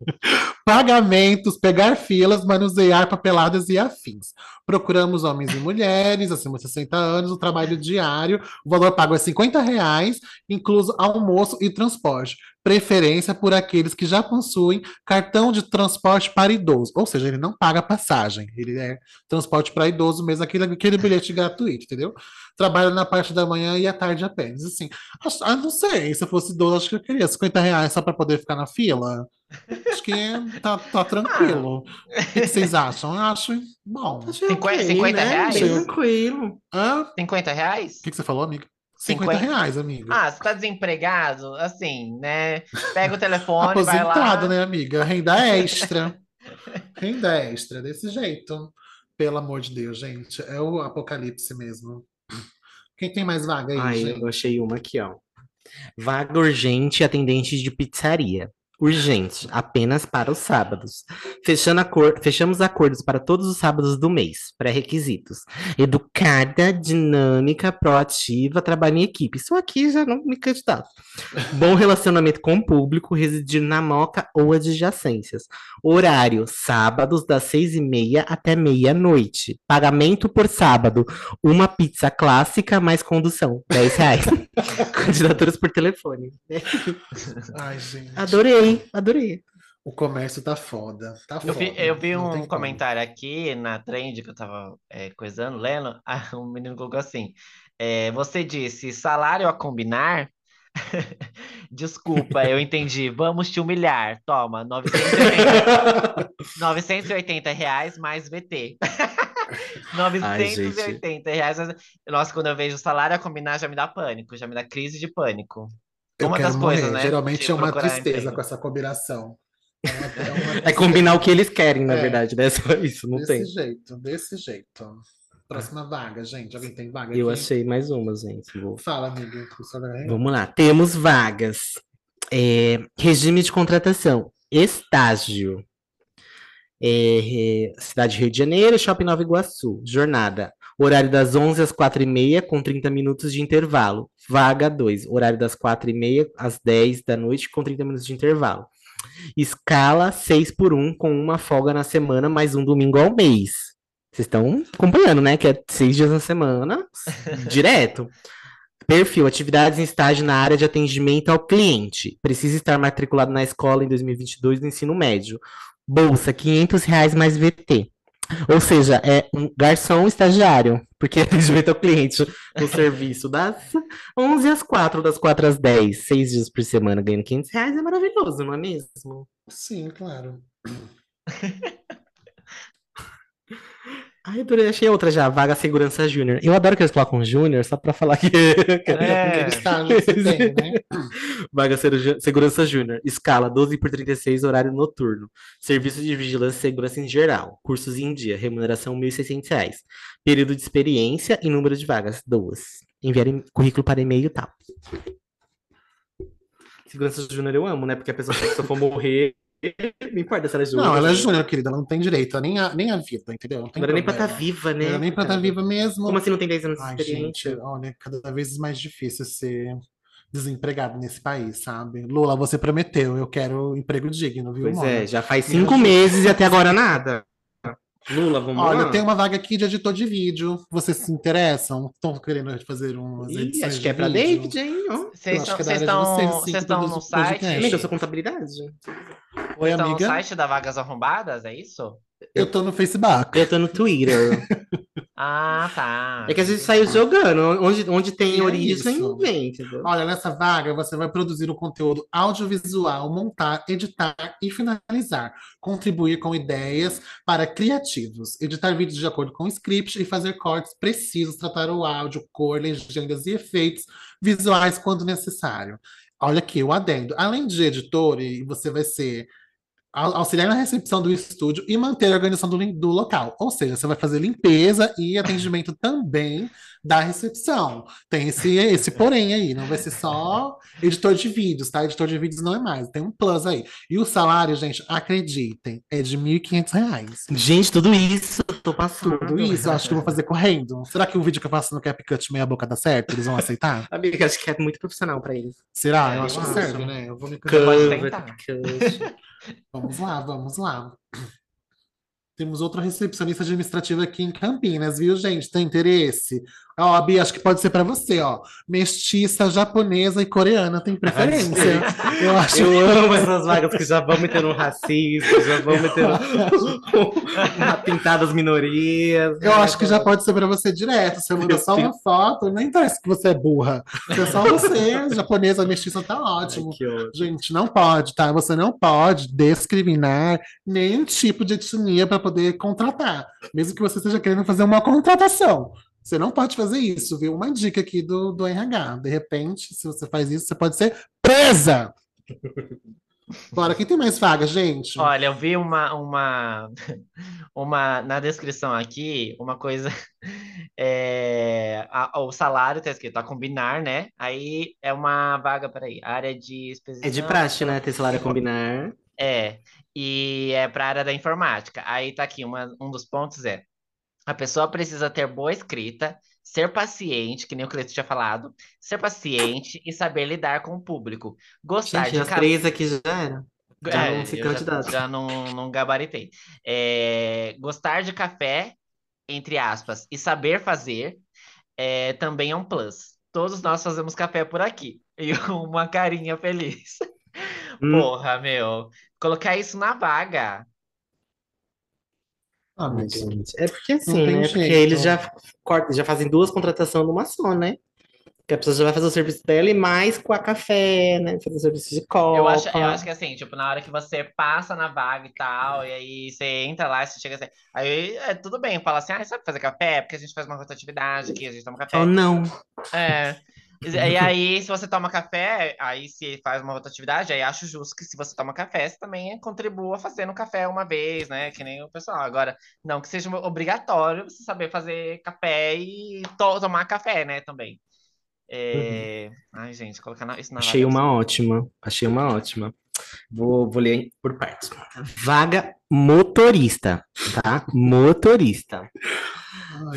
pagamentos, pegar filas, manusear papeladas e afins. Procuramos homens e mulheres acima de 60 anos, o trabalho diário, o valor pago é 50 reais, incluso almoço e transporte. Preferência por aqueles que já possuem cartão de transporte para idoso. Ou seja, ele não paga passagem, ele é transporte para idoso mesmo, aquele, aquele bilhete gratuito, entendeu? Trabalha na parte da manhã e à tarde apenas. Assim, ah, não sei, se eu fosse idoso, acho que eu queria 50 reais só para poder ficar na fila. Acho que tá, tá tranquilo. O que vocês acham? Eu acho bom. 50, 50 né? reais? Bem tranquilo. Hã? 50 reais? O que, que você falou, amigo? 50, 50 reais, amigo. Ah, você tá desempregado? Assim, né? Pega o telefone, vai lá. Aposentado, né, amiga? Renda extra. Renda extra, desse jeito. Pelo amor de Deus, gente. É o apocalipse mesmo. Quem tem mais vaga aí, Ai, gente? eu achei uma aqui, ó. Vaga urgente atendente de pizzaria. Urgente, apenas para os sábados. Acor- Fechamos acordos para todos os sábados do mês. Pré-requisitos. Educada, dinâmica, proativa, trabalho em equipe. Isso aqui já não me candidato. Bom relacionamento com o público, residir na moca ou adjacências. Horário, sábados, das seis e meia até meia-noite. Pagamento por sábado. Uma pizza clássica mais condução. 10 reais. Candidaturas por telefone. Ai, gente. Adorei, adorei. O comércio tá foda. Tá Eu foda. vi, eu vi não tem um como. comentário aqui na trend que eu tava é, coisando, lendo. Ah, um menino colocou assim: é, Você disse salário a combinar? Desculpa, eu entendi. Vamos te humilhar. Toma, 980, 980 reais mais VT. 980 reais. Nossa, quando eu vejo salário a combinar, já me dá pânico, já me dá crise de pânico. Eu Uma das coisas, morrer. né, Geralmente é uma tristeza com essa combinação. É, é É combinar o que eles querem, na É. verdade, né? Só isso, não desse tem. jeito, desse jeito. Próxima vaga, gente. Alguém tem vaga Eu aqui? achei mais uma, gente. Vou- Fala, amigo. Vamos lá. Temos vagas. É, regime de contratação. Estágio. É, cidade de Rio de Janeiro, Shopping Nova Iguaçu. Jornada. Horário das 11 às 4h30, com 30 minutos de intervalo. Vaga 2. Horário das 4h30 às 10 da noite, com 30 minutos de intervalo. Escala 6 por 1, com uma folga na semana, mais um domingo ao mês. Vocês estão acompanhando, né? Que é seis dias na semana, direto. Perfil, atividades em estágio na área de atendimento ao cliente. Precisa estar matriculado na escola em 2022 do ensino médio. Bolsa, 500 reais mais VT. Ou seja, é um garçom estagiário, porque é atendimento ao cliente no serviço das 11 às 4, das 4 às 10, seis dias por semana ganhando 500 reais é maravilhoso, não é mesmo? Sim, claro. Ai, adorei, achei outra já, vaga segurança júnior. Eu adoro que eles colocam júnior só pra falar que... É. Estágio que você tem, né? Vaga Segurança Júnior. Escala 12 por 36, horário noturno. Serviço de vigilância e segurança em geral. Cursos em dia. Remuneração 1.600 reais. Período de experiência e número de vagas. Duas. Enviar em- currículo para e-mail e tal. Segurança Júnior eu amo, né? Porque a pessoa que se eu for morrer, não importa se ela é júnior. Não, ela é júnior, querida. Ela não tem direito nem a, nem a vida, entendeu? Não tem Não era nem pra estar problema. viva, Não né? era nem pra estar viva mesmo. Como assim não tem 10 anos de Ai, experiência? gente, olha, cada vez mais difícil ser desempregado nesse país, sabe? Lula, você prometeu, eu quero emprego digno, viu, Pois Mona? é, já faz Me cinco meses e até agora nada. Lula, vamos Olha, lá? tem uma vaga aqui de editor de vídeo. Vocês se interessam? Estão querendo fazer umas Ih, edições acho que é pra vídeo? David, hein? Vocês estão é vocês estão vocês, estão no site? Amiga, eu sou contabilidade. Oi, Estão no amiga. site da Vagas Arrombadas, é isso? Eu tô no Facebook. Eu tô no Twitter. Ah, tá. É que a gente saiu jogando. Onde, onde tem E é origem, isso. vem, entendeu? Olha, nessa vaga você vai produzir o conteúdo audiovisual, montar, editar e finalizar. Contribuir com ideias para criativos. Editar vídeos de acordo com o script e fazer cortes precisos, tratar o áudio, cor, legendas e efeitos visuais quando necessário. Olha aqui, o adendo. Além de editor, e você vai ser auxiliar na recepção do estúdio e manter a organização do, do local. Ou seja, você vai fazer limpeza e atendimento também da recepção. Tem esse, esse porém aí, não vai ser só editor de vídeos, tá? Editor de vídeos não é mais, tem um plus aí. E o salário, gente, acreditem, é de 1.500 reais. Gente, tudo isso eu tô passando. Tudo isso, eu acho que eu vou fazer correndo. Será que o vídeo que eu faço no CapCut meia boca dá certo? Eles vão aceitar? Amiga, acho que é muito profissional pra eles. Será? É, eu acho eu que acho. serve, né? Eu vou me cut. Vamos lá, vamos lá. Temos outra recepcionista administrativa aqui em Campinas, viu, gente? Tem interesse? Ó, Bia, acho que pode ser para você, ó. Mestiça, japonesa e coreana tem preferência. Eu acho Eu amo essas vagas que já vão metendo um racismo, já vão metendo uma pintada das minorias. Eu acho que já pode ser para você direto. Você manda só uma foto, nem interessa que você é burra. É só você, japonesa, mestiça, tá ótimo. Ai, que ódio. Gente, não pode, tá? Você não pode discriminar nenhum tipo de etnia para poder contratar, mesmo que você esteja querendo fazer uma contratação. Você não pode fazer isso, viu? Uma dica aqui do, do RH. De repente, se você faz isso, você pode ser presa! Bora, quem tem mais vaga, gente? Olha, eu vi uma, uma, uma na descrição aqui, uma coisa. é, a- o salário tá escrito a combinar, né? Aí é uma vaga, peraí, área de exposição. É de praxe, né? Ter salário a combinar. É, e é para a área da informática. Aí tá aqui, uma, um dos pontos é: a pessoa precisa ter boa escrita, ser paciente, que nem o Cleiton tinha falado, ser paciente e saber lidar com o público. Gostar Gente, de as três aqui já era. Já É, não se já, já não, não gabaritei. É, gostar de café, entre aspas, e saber fazer é, também é um plus. Todos nós fazemos café por aqui. E uma carinha feliz. Hum. Porra, meu. Colocar isso na vaga. Ah, Ai, mas- gente. É porque assim, tem né? Porque eles já cortam, já fazem duas contratações numa só, né? Que a pessoa já vai fazer o serviço dela e mais com a café, né? Fazer o serviço de copa. Eu acho, eu acho que assim, tipo, na hora que você passa na vaga e tal, e aí você entra lá, você chega assim, aí é tudo bem, fala assim, ah, sabe fazer café? Porque a gente faz uma rotatividade aqui, a gente toma café. Oh, não. É. E aí, se você toma café, aí se faz uma rotatividade, aí acho justo que se você toma café, você também contribua fazendo café uma vez, né? Que nem o pessoal. Agora, não que seja obrigatório você saber fazer café e to- tomar café, né, também. É... Ai, gente, colocar na- isso na Achei uma ótima. Achei uma ótima. Vou, vou ler por partes. Vaga motorista, tá? Motorista.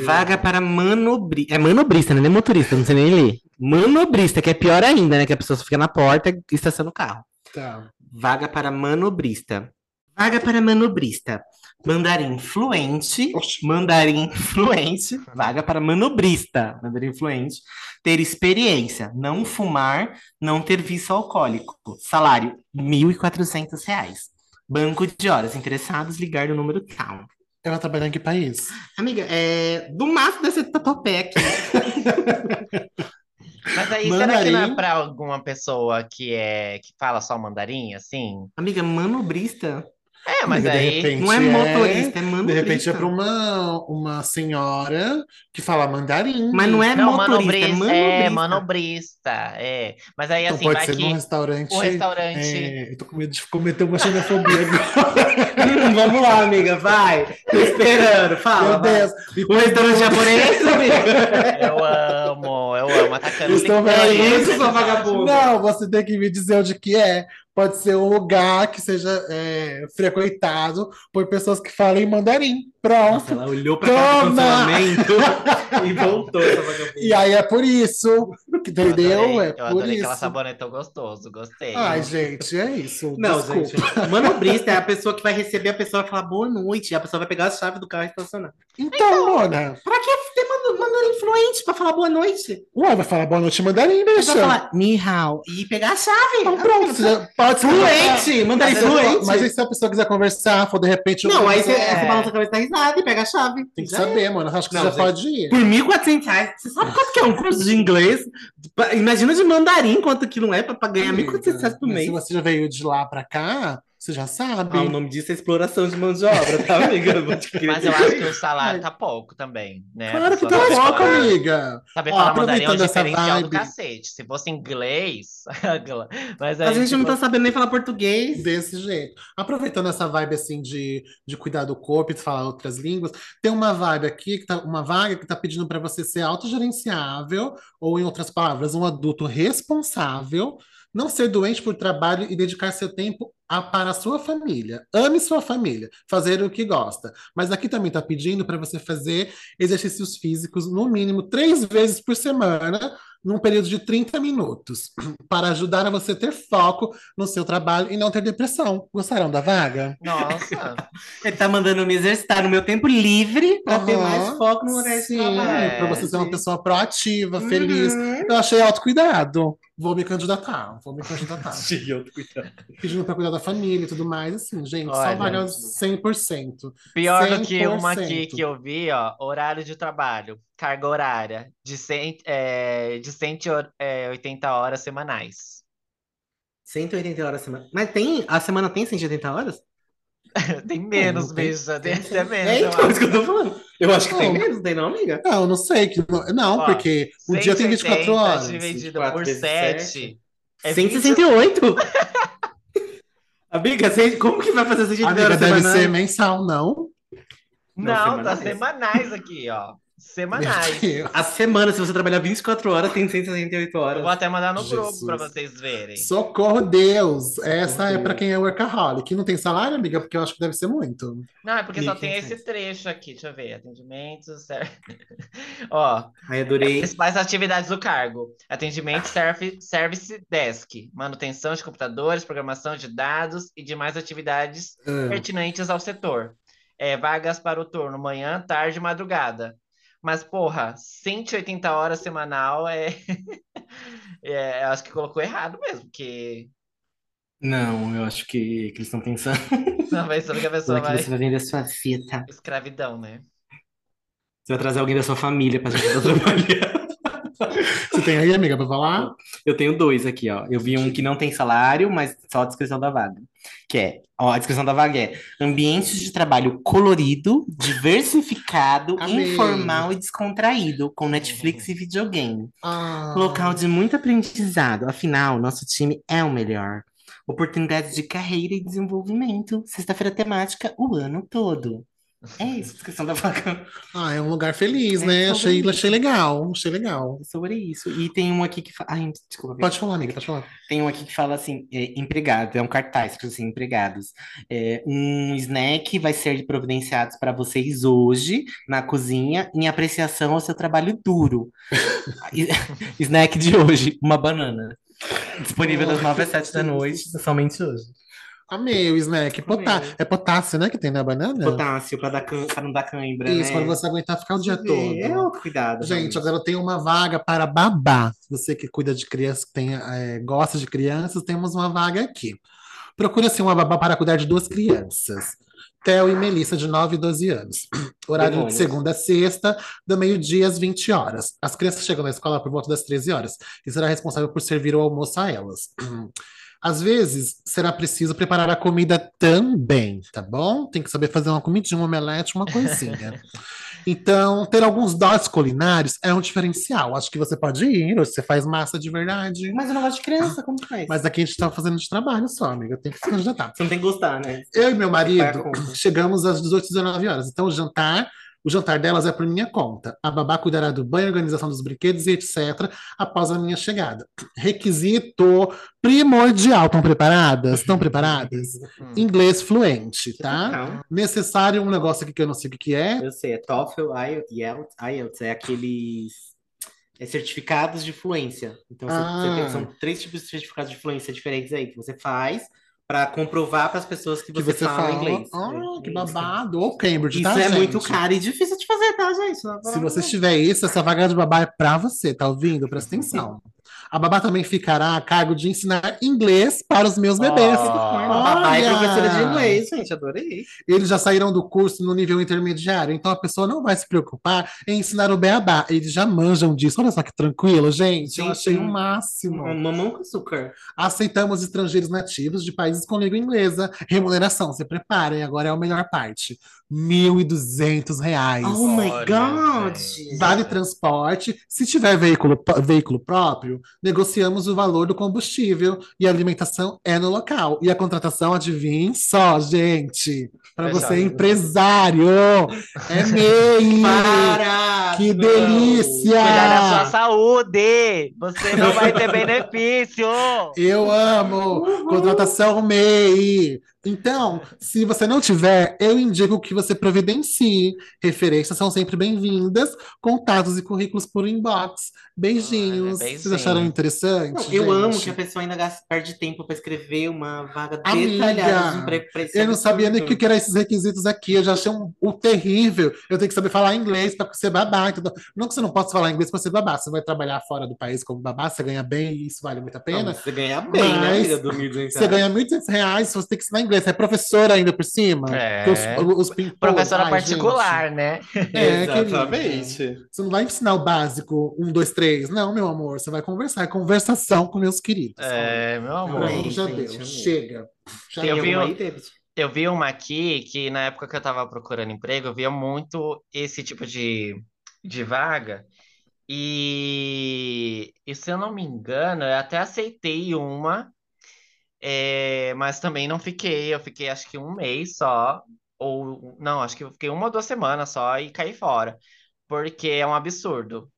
Vaga para manobrista. É manobrista, né? Não é motorista, não sei nem ler. Manobrista, que é pior ainda, né? Que a pessoa só fica na porta e estaciona o carro. tá. Vaga para manobrista. Vaga para manobrista. Mandarim fluente. Oxi. Mandarim fluente. Vaga para manobrista. Mandarim fluente. Ter experiência. Não fumar. Não ter vício alcoólico. Salário: 1.400 reais. Banco de horas. Interessados, ligar no número tal. Ela trabalha em que país? Amiga, é... do máximo ser tatuapé aqui. Mas aí, será que não é Mandarim. pra alguma pessoa que é que fala só mandarim, assim? Amiga, manobrista. É, mas de aí. repente Não é motorista, é De manobrista. repente é para uma, uma senhora que fala mandarim. Mas não é Não, motorista, é manobrista. É, manobrista. manobrista. É. Mas aí, Então assim, pode vai ser que num restaurante. o restaurante. É, eu tô com medo de cometer uma xenofobia agora. Hum, Vamos lá, amiga, vai. Tô esperando, fala. Meu. Deus. O restaurante japonês, amiga? Eu amo, eu amo. Atacando Estou tem vendo isso, sua vagabunda. Não, você tem que me dizer onde que é. Pode ser um lugar que seja é, frequentado por pessoas que falem mandarim. Pronto. Nossa, ela olhou do Toma! cancelamento e voltou. E aí é por isso. Que, Eu entendeu? adorei, é eu por adorei isso. sabonetou gostoso, gostei. Ai, gente, é isso. Não, Desculpa. gente. Manobrista é a pessoa que vai receber, a pessoa vai falar boa noite, e a pessoa vai pegar a chave do carro e estacionar. Então, Mona. Pra que ter mando, mando influente pra falar boa noite? Ué, vai falar boa noite mandarim, Você bicha. vai falar ni hao e pegar a chave. Então pronto, você já pode ser Fluente, mandarim Mas, fluente. mas aí se a pessoa quiser conversar, for de repente. Não, aí você, É. você balança a cabeça da risada e pega a chave. Tem que Já é. saber, mano. Acho que Não, você já pode ir. Por 1.400 reais. Você sabe quanto que é um curso de inglês? Imagina de mandarim quanto que não é pra, pra ganhar 1.400 reais por Mas mês. Se você já veio de lá pra cá, você já sabe. Ah, o nome disso é exploração de mão de obra, tá, amiga? Mas eu acho que o salário tá pouco também, né? Claro que tá pouco, falar- amiga. Saber Ó, falar mandarim é um aproveitando essa diferencial do cacete. Se fosse inglês. mas A gente não tipo, tá sabendo nem falar português. Desse jeito. Aproveitando essa vibe assim de, de cuidar do corpo e de falar outras línguas, tem uma vibe aqui, que tá, uma vaga que tá pedindo para você ser autogerenciável, ou em outras palavras, um adulto responsável, não ser doente por trabalho e dedicar seu tempo a, para a sua família. Ame sua família, fazer o que gosta. Mas aqui também tá pedindo para você fazer exercícios físicos no mínimo três vezes por semana, num período de 30 minutos, para ajudar a você ter foco no seu trabalho e não ter depressão. Gostaram da vaga? Nossa. Ele tá mandando me exercitar no meu tempo livre para ter Aham. mais foco no horário Sim, para você ser uma pessoa proativa, feliz. Uhum. Eu achei autocuidado. Vou me candidatar, vou me candidatar. Achei autocuidado. Pedindo para cuidar da família e tudo mais, assim, gente, Olha. só vaga 100%. Pior do que uma 100%. aqui que eu vi, ó, horário de trabalho, carga horária, de, cem, é, de 180 horas semanais. 180 horas a semana. Mas tem, a semana tem 180 horas? Tem menos, não tem- tem Tem- até menos. É, eu então, acho. isso que eu tô falando. Eu acho que tem Não. menos, não tem não, amiga? Não, não sei. Que, não, Ó, porque o dia tem 24 horas. 180 dividido 24 por vezes 7 sete. é 20 168? Amiga, você- como que vai fazer 180 Amiga, deve semanais? ser mensal, não? Não, Não, tá semanais aqui, ó. Semanais. A semana, se você trabalhar 24 horas, tem 168 Eu horas. vou até mandar no grupo pra vocês verem. Socorro, Deus! Essa é Deus. pra quem é workaholic. Não tem salário, amiga? Porque eu acho que deve ser muito. Não, é porque só tem quinhentos. esse trecho aqui. Deixa eu ver. Atendimento, ser... Ó, Ai, adorei. principais atividades do cargo. Atendimento, serve- service desk. Manutenção de computadores, programação de dados e demais atividades Ah, pertinentes ao setor. É, vagas para o turno manhã, tarde e madrugada. Mas, porra, 180 horas semanal é... é. eu Acho que colocou errado mesmo, porque Não, eu acho que, que eles estão pensando não vai ser que a pessoa que vai. você vai vender sua fita. Escravidão, né? Você vai trazer alguém da sua família pra gente trabalhar. Você tem aí, amiga, pra falar? Eu tenho dois aqui, ó. Eu vi um que não tem salário, mas só a descrição da vaga. Que é, ó, a descrição da vaga é ambiente de trabalho colorido, diversificado, Amei. informal e descontraído, com Netflix e videogame. Ah, Local de muito aprendizado, afinal, nosso time é o melhor. Oportunidades de carreira e desenvolvimento. Sexta-feira temática o ano todo. É isso, descrição da vaga. ah, é um lugar feliz, É né? Achei, isso. achei legal, achei legal. É sobre isso. E tem um aqui que fala. Ai, desculpa. Pode falar, amiga, pode falar. Tem um aqui que fala assim, é, empregado, é um cartaz, que assim, empregados. É, um snack vai ser providenciado para vocês hoje na cozinha em apreciação ao seu trabalho duro. Snack de hoje, uma banana. Disponível das 9 às 7 da noite, somente hoje. Amei o snack. Potá é potássio, né? Que tem na banana? Potássio, para não dar cãibra, Isso, né? para você aguentar ficar o dia todo. É, cuidado. Gente, realmente. agora eu tenho uma vaga para babá. Você que cuida de crianças, que tem, é, gosta de crianças, temos uma vaga aqui. Procura-se uma babá para cuidar de duas crianças. Theo e Melissa, de 9 e 12 anos. Horário Demônios. de segunda a sexta, do meio-dia às 20 horas. As crianças chegam na escola por volta das 13 horas e será responsável por servir o almoço a elas. Às vezes, será preciso preparar a comida também, tá bom? Tem que saber fazer uma comidinha, um omelete, uma coisinha. Então, ter alguns dotes culinários é um diferencial. Acho que você pode ir, ou você faz massa de verdade. Mas eu não gosto de criança, como faz? Mas aqui a gente tá fazendo de trabalho só, amiga. Tem que se candidatar. Você não tem que gostar, né? Eu e meu marido chegamos às 18, 19 horas. Então, o jantar, o jantar delas é por minha conta. A babá cuidará do banho, organização dos brinquedos e etc. após a minha chegada. Requisito primordial. Estão preparadas? Estão preparadas? Inglês fluente, tá? Então, Necessário um negócio aqui que eu não sei o que é. eu sei, é TOEFL, IELTS, IELTS, é aqueles é certificados de fluência. Então, você- você Ah. tem- são três tipos de certificados de fluência diferentes aí que você faz para comprovar para as pessoas que Que você, fala fala. inglês. Ah, que é babado. Ou Cambridge, Isso, tá, isso é gente? muito caro e difícil de fazer, tá, gente? Se você tiver isso, essa vaga de babá é pra você, tá ouvindo? Presta atenção. A babá também ficará a cargo de ensinar inglês para os meus bebês. Ó. Papai é professora de inglês, gente, adorei. Eles já saíram do curso no nível intermediário, então a pessoa não vai se preocupar em ensinar o beabá. Eles já manjam disso. Olha só que tranquilo, gente. Eu Sim, achei o sim. máximo. Mamão com açúcar. Aceitamos estrangeiros nativos de países com língua inglesa. Remuneração, se preparem, agora é a melhor parte. 1.200 reais. Oh my Olha, God! gente. Vale transporte. Se tiver veículo, veículo próprio, negociamos o valor do combustível e a alimentação é no local. E a contratação, adivinhem só, gente. Para você, empresário. É MEI. Para! Que não. delícia! Cuidar da sua saúde! Você não vai ter benefício! Eu amo! Contratação MEI! Então, se você não tiver, eu indico que você providencie. Referências são sempre bem-vindas. Contatos e currículos por inbox. Beijinhos. Olha, Vocês acharam interessante? Não, eu amo que a pessoa ainda perde tempo para escrever uma vaga Amiga, detalhada de emprego para esse Eu não sabia nem o que eram esses requisitos aqui. Eu já achei um, um terrível. Eu tenho que saber falar inglês para ser babá. entendeu? Não que você não possa falar inglês para ser babá. Você vai trabalhar fora do país como babá, você ganha bem e isso vale muito a Não, pena. você ganha bem, né, amiga? Do 1.200 Você ganha 1.200 reais, você tem que ensinar inglês. Você é professora ainda por cima. É. Os, os Professora Ai, particular, né? gente. É, Exatamente. querido. Você não vai ensinar o básico, um, dois, três. Não, meu amor. Você vai conversar. É conversação com meus queridos. É, meu amor. Pronto, já gente, deu. Chega. Já Eu vi aí, David? Eu vi uma aqui que na época que eu tava procurando emprego, eu via muito esse tipo de, de vaga. E, e se eu não me engano, eu até aceitei uma, é, mas também não fiquei. Eu fiquei acho que um mês só, ou não, acho que eu fiquei uma ou duas semanas só e caí fora, porque é um absurdo.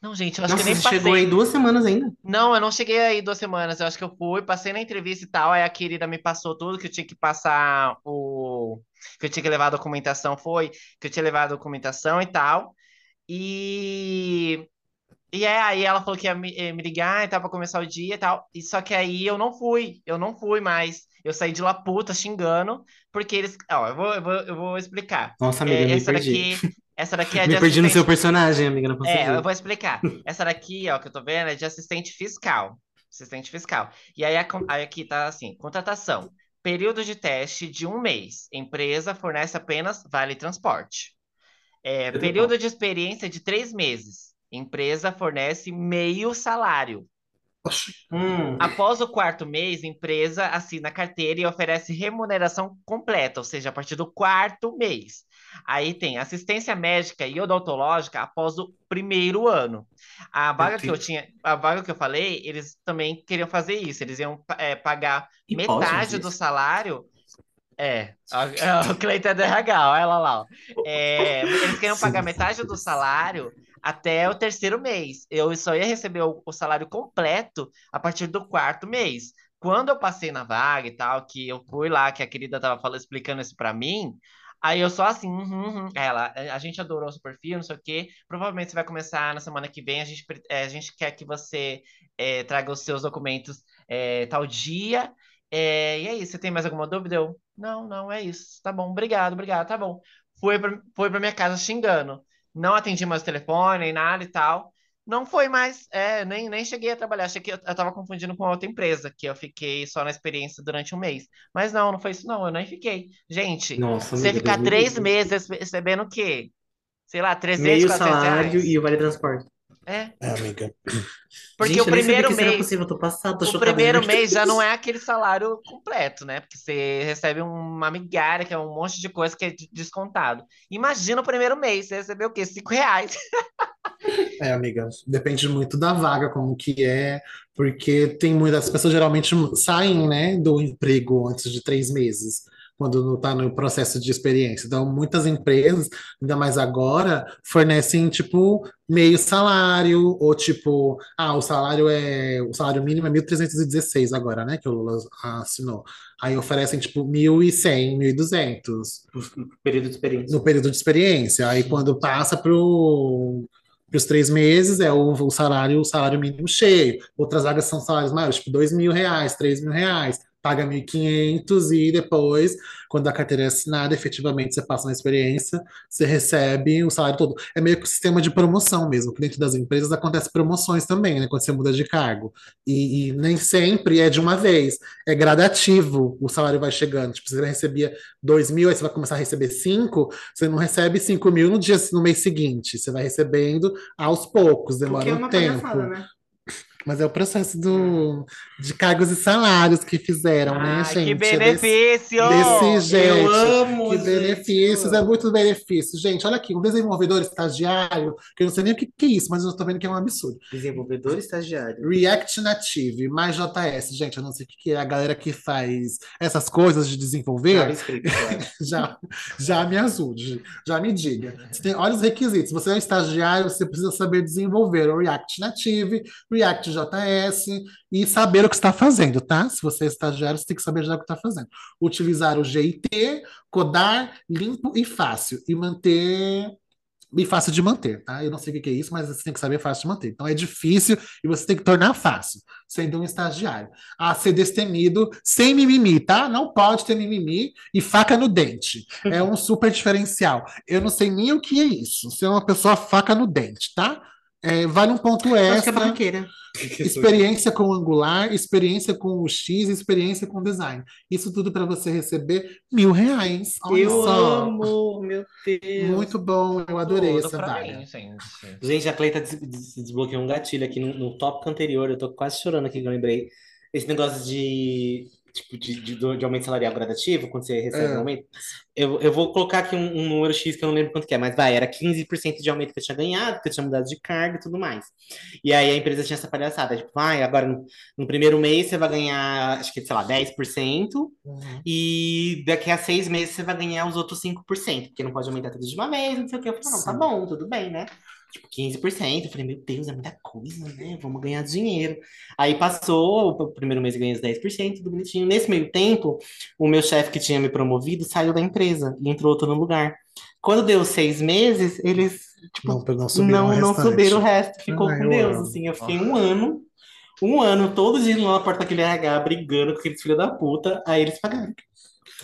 Não, gente, eu acho Nossa, que nem você chegou passei. aí duas semanas ainda. Não, eu não cheguei aí duas semanas. Eu acho que eu fui, passei na entrevista e tal. Aí a querida me passou tudo que eu tinha que passar o. Que eu tinha que levar a documentação. Foi que eu tinha levado a documentação e tal. E. E é, aí ela falou que ia me, eh, me ligar e tal pra começar o dia e tal. E só que aí eu não fui. Eu não fui mais. Eu saí de lá puta xingando. Porque eles. Ó, eu vou, eu vou, eu vou explicar. Nossa, amiga, É, me essa perdi. daqui. Essa daqui é Me de perdi no assistente- seu personagem, amiga, não é, eu vou explicar. Essa daqui, ó, que eu tô vendo, é de assistente fiscal. Assistente fiscal. E aí, aí aqui tá assim: contratação. Período de teste de um mês. Empresa fornece apenas vale transporte. É, período de experiência de três meses. Empresa fornece meio salário. Hum, Após o quarto mês, empresa assina a carteira e oferece remuneração completa, ou seja, a partir do quarto mês. Aí tem assistência médica e odontológica após o primeiro ano. A vaga que eu tinha, a vaga que eu falei, eles também queriam fazer isso. Eles iam é, pagar E metade do salário. É, o Cleiton é do RH, olha ela lá. ó. É, eles queriam pagar metade do salário até o terceiro mês. Eu só ia receber o, o salário completo a partir do quarto mês. Quando eu passei na vaga e tal, que eu fui lá, que a querida tava falando, explicando isso pra mim, aí eu só assim, uhum, uhum. ela, a gente adorou o seu perfil, não sei o quê, provavelmente você vai começar na semana que vem, a gente, eh, a gente quer que você eh, traga os seus documentos eh, tal dia, eh, e é isso, você tem mais alguma dúvida? Eu, não, não, é isso, tá bom, obrigado, obrigado, tá bom. Fui pra, fui pra minha casa xingando, não atendi mais o telefone, nem nada e tal, não foi mais, é, nem, nem cheguei a trabalhar. Achei que eu, eu tava confundindo com outra empresa, que eu fiquei só na experiência durante um mês. Mas não, não foi isso, não. Eu nem fiquei. Gente, Nossa, você amiga, ficar Deus três meses recebendo o quê? Sei lá, 300, Meio 400 salário reais. e o vale transporte. É, É, amiga. porque Gente, o primeiro mês, possível, tô passado, tô o primeiro mês já não é aquele salário completo, né? Porque você recebe uma migalha, que é um monte de coisa que é de- descontado. Imagina o primeiro mês, você recebeu o quê? Cinco reais. É, amiga, depende muito da vaga, como que é, porque tem muitas pessoas geralmente saem, né, do emprego antes de três meses, quando não está no processo de experiência. Então, muitas empresas, ainda mais agora, fornecem, tipo, meio salário, ou tipo, ah, o salário é, o salário mínimo é 1.316 agora, né, que o Lula assinou. Aí oferecem, tipo, 1.100, 1.200 Período de experiência. no período de experiência. Aí quando passa para os três meses é o, o salário, o salário mínimo cheio. Outras vagas são salários maiores, tipo dois mil reais, três mil reais. Paga 1.500 e depois, quando a carteira é assinada, efetivamente você passa uma experiência, você recebe o salário todo. É meio que um sistema de promoção mesmo, que dentro das empresas acontece promoções também, né? Quando você muda de cargo. E, e nem sempre é de uma vez, é gradativo, o salário vai chegando. Tipo, você recebia 2 mil, aí você vai começar a receber 5, você não recebe 5 mil no dia, no mês seguinte, você vai recebendo aos poucos, demora Porque é um tempo. palhaçada, né? Mas é o processo do, de cargos e salários que fizeram, né, Ai, gente? que É desse- benefício! desse jeito. Eu amo, Que gente, benefícios, é amo. muitos benefícios. Gente, olha aqui, um desenvolvedor estagiário, que eu não sei nem o que, que é isso, mas eu estou vendo que é um absurdo. Desenvolvedor estagiário. React Native, mais JS. Gente, eu não sei o que que é a galera que faz essas coisas de desenvolver. Claro. Já, já me ajude, já me diga. Você tem, olha os requisitos. Você é um estagiário, você precisa saber desenvolver o React Native, React JS e saber o que está fazendo, tá? Se você é estagiário, você tem que saber já o que está fazendo. Utilizar o GIT, codar limpo e fácil e manter e fácil de manter, tá? Eu não sei o que é isso, mas você tem que saber fácil de manter. Então é difícil e você tem que tornar fácil, sendo um estagiário. A ser destemido sem mimimi, tá? Não pode ter mimimi e faca no dente. É um super diferencial. Eu não sei nem o que é isso. Ser uma pessoa faca no dente, tá? É, vale um ponto Acho que é extra. barraqueira. Experiência com o Angular, experiência com o X, experiência com design. Isso tudo para você receber mil reais. Olha Eu só. amo, meu Deus. Muito bom, eu adorei Tudo essa vaga. mim, gente. Gente, a Cleita des des desbloqueou um gatilho aqui no, no tópico anterior. Eu tô quase chorando aqui que eu lembrei. Esse negócio de, tipo, de, de, de aumento salarial gradativo, quando você recebe É. um aumento. Eu, eu vou colocar aqui um, um número X que eu não lembro quanto que é, mas vai, era 15% de aumento que eu tinha ganhado, porque eu tinha mudado de cargo e tudo mais. E aí a empresa tinha essa palhaçada, tipo, vai, agora no, no primeiro mês você vai ganhar, acho que, sei lá, 10%, e daqui a seis meses você vai ganhar os outros 5%, porque não pode aumentar tudo de uma vez, não sei o que. Eu falei, não, tá bom, tudo bem, né? Tipo, 15%. Eu falei, meu Deus, é muita coisa, né? Vamos ganhar dinheiro. Aí passou, o primeiro mês ganhei os 10%, tudo bonitinho. Nesse meio tempo, o meu chefe que tinha me promovido saiu da empresa e entrou outro no lugar. Quando deu seis meses, eles, tipo, Não, não subiram não, o não subiram o resto, ficou Ah, com eu Deus, amo. assim. Eu fiquei um ano, um ano, todo dia lá na porta daquele RH, brigando com aqueles filhos da puta, aí eles pagaram.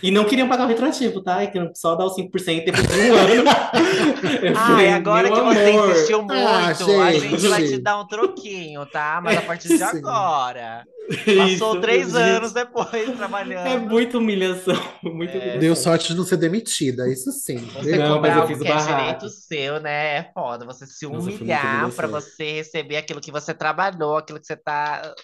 E não queriam pagar o retroativo, tá? E queriam só dar os 5% depois de um ano. Eu Ai, agora que você amor. insistiu muito, Ah, a gente vai te gente. dar um troquinho, tá? Mas a partir de Sim. agora. Isso, Passou três gente, anos depois É trabalhando. muita humilhação, muita É. humilhação. Deu sorte de não ser demitida, isso sim. Você Não, cobrar mas eu algo fiz o que é direito seu, né? É foda. Você se humilhar pra humilhação. você receber aquilo que você trabalhou, aquilo que você tá.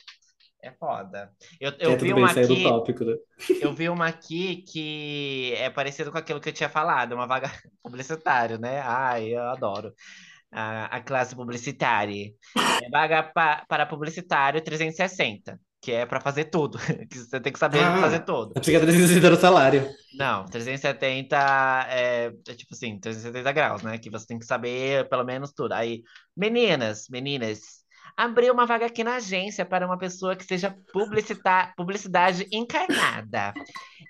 É foda. Eu, eu É, vi bem, uma aqui, tópico, né? eu vi uma aqui que é parecido com aquilo que eu tinha falado, uma vaga publicitário, né? Ai, eu adoro. A, a classe publicitária. É vaga pa- para publicitário 360, que é para fazer tudo. Que você tem que saber Ah. fazer tudo. Que era 360 o salário. Não, 370 é, é tipo assim, 370 graus, né? Que você tem que saber pelo menos tudo. Aí, meninas, meninas, abri uma vaga aqui na agência para uma pessoa que seja publicita publicidade encarnada.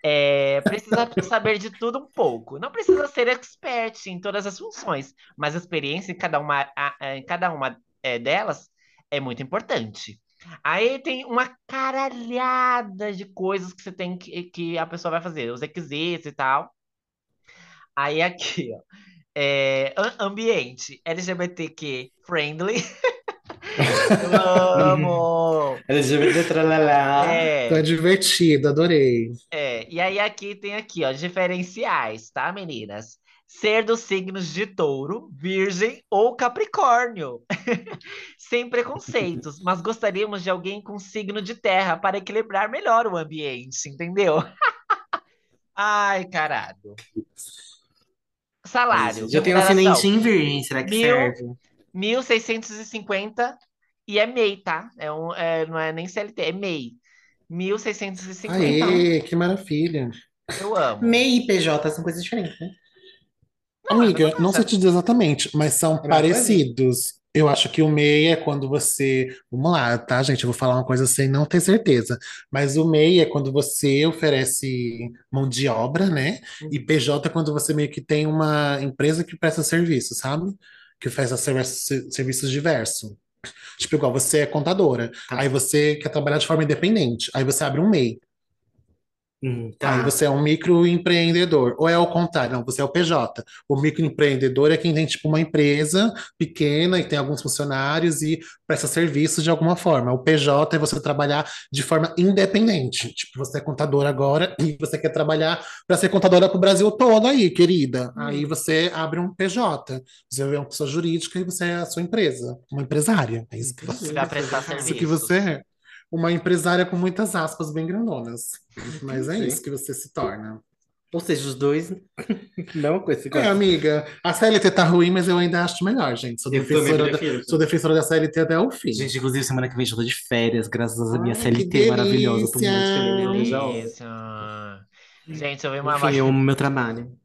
É, precisa saber de tudo um pouco. Não precisa ser expert em todas as funções, mas experiência em cada uma, a- a- em cada uma é, delas é muito importante. Aí tem uma caralhada de coisas que você tem que, que a pessoa vai fazer, os requisitos e tal. Aí aqui, ó, é, am- ambiente LGBTQ friendly. Eu amo! LGBT tralalá. É, Tá divertido, adorei. é, e aí aqui tem aqui, ó, diferenciais, tá, meninas? Ser dos signos de touro, virgem ou capricórnio. Sem preconceitos, mas gostaríamos de alguém com signo de terra para equilibrar melhor o ambiente, entendeu? Ai, caralho. Salário. Já tem um ascendente em virgem, será que Mil- serve? 1.650 e é MEI, tá? É um, é, não é nem CLT, é MEI. 1.650. Aê, que maravilha. Eu amo. MEI e PJ são coisas diferentes, né? Amiga, mas não sei te dizer exatamente, mas são É parecidos. Eu acho que o MEI é quando você. Vamos lá, tá, gente? Eu vou falar uma coisa sem não ter certeza. Mas o MEI é quando você oferece mão de obra, né? E PJ é quando você meio que tem uma empresa que presta serviço, sabe? Que servi- serviços diversos. Tipo, igual você é contadora. Tá. Aí você quer trabalhar de forma independente. Aí você abre um MEI. Hum, Aí tá. você é um microempreendedor. Ou é o contrário, não, você é o PJ. O microempreendedor é quem tem tipo uma empresa pequena e tem alguns funcionários e presta serviço de alguma forma. O PJ é você trabalhar de forma independente. Tipo, você é contadora agora e você quer trabalhar para ser contadora para o Brasil todo aí, querida. Aí você abre um PJ. Você é uma pessoa jurídica e você é a sua empresa, uma empresária. É isso que você, Vai prestar isso que serviços. você é. Uma empresária com muitas aspas bem grandonas. Mas é Sim. isso que você se torna. Ou seja, os dois. Não, com esse É, amiga, a CLT tá ruim, mas eu ainda acho melhor, gente. Sou Eu defensora, da, sou defensora da CLT até o fim. Gente, inclusive, semana que vem eu tô de férias, graças à minha Ai, CLT que maravilhosa. Tô muito feliz. Gente, eu vi uma Enfim, eu amo meu trabalho.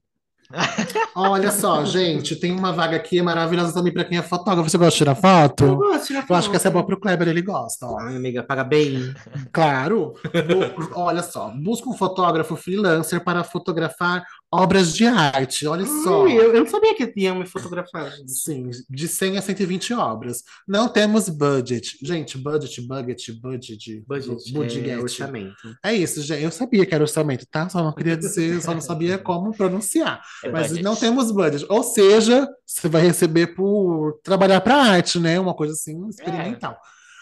Olha só, gente, tem uma vaga aqui maravilhosa também pra quem é fotógrafo. Você gosta de tirar foto? Eu gosto de tirar Eu acho que essa é boa foto. pro Kleber, ele gosta, ó. Ai, amiga, paga bem. Claro. Olha só, busca um fotógrafo freelancer para fotografar obras de arte. Olha só. Ai, eu, eu não sabia que iam me fotografar. gente. Sim, de 100 a 120 obras. Não temos budget. Gente, budget, budget, budget. Budget, budget. é, orçamento. É isso, gente. Eu sabia que era orçamento, tá? Só não queria dizer, só não sabia como pronunciar. É Mas budget. não temos budget. Ou seja, você vai receber por trabalhar para arte, né? Uma coisa assim, experimental.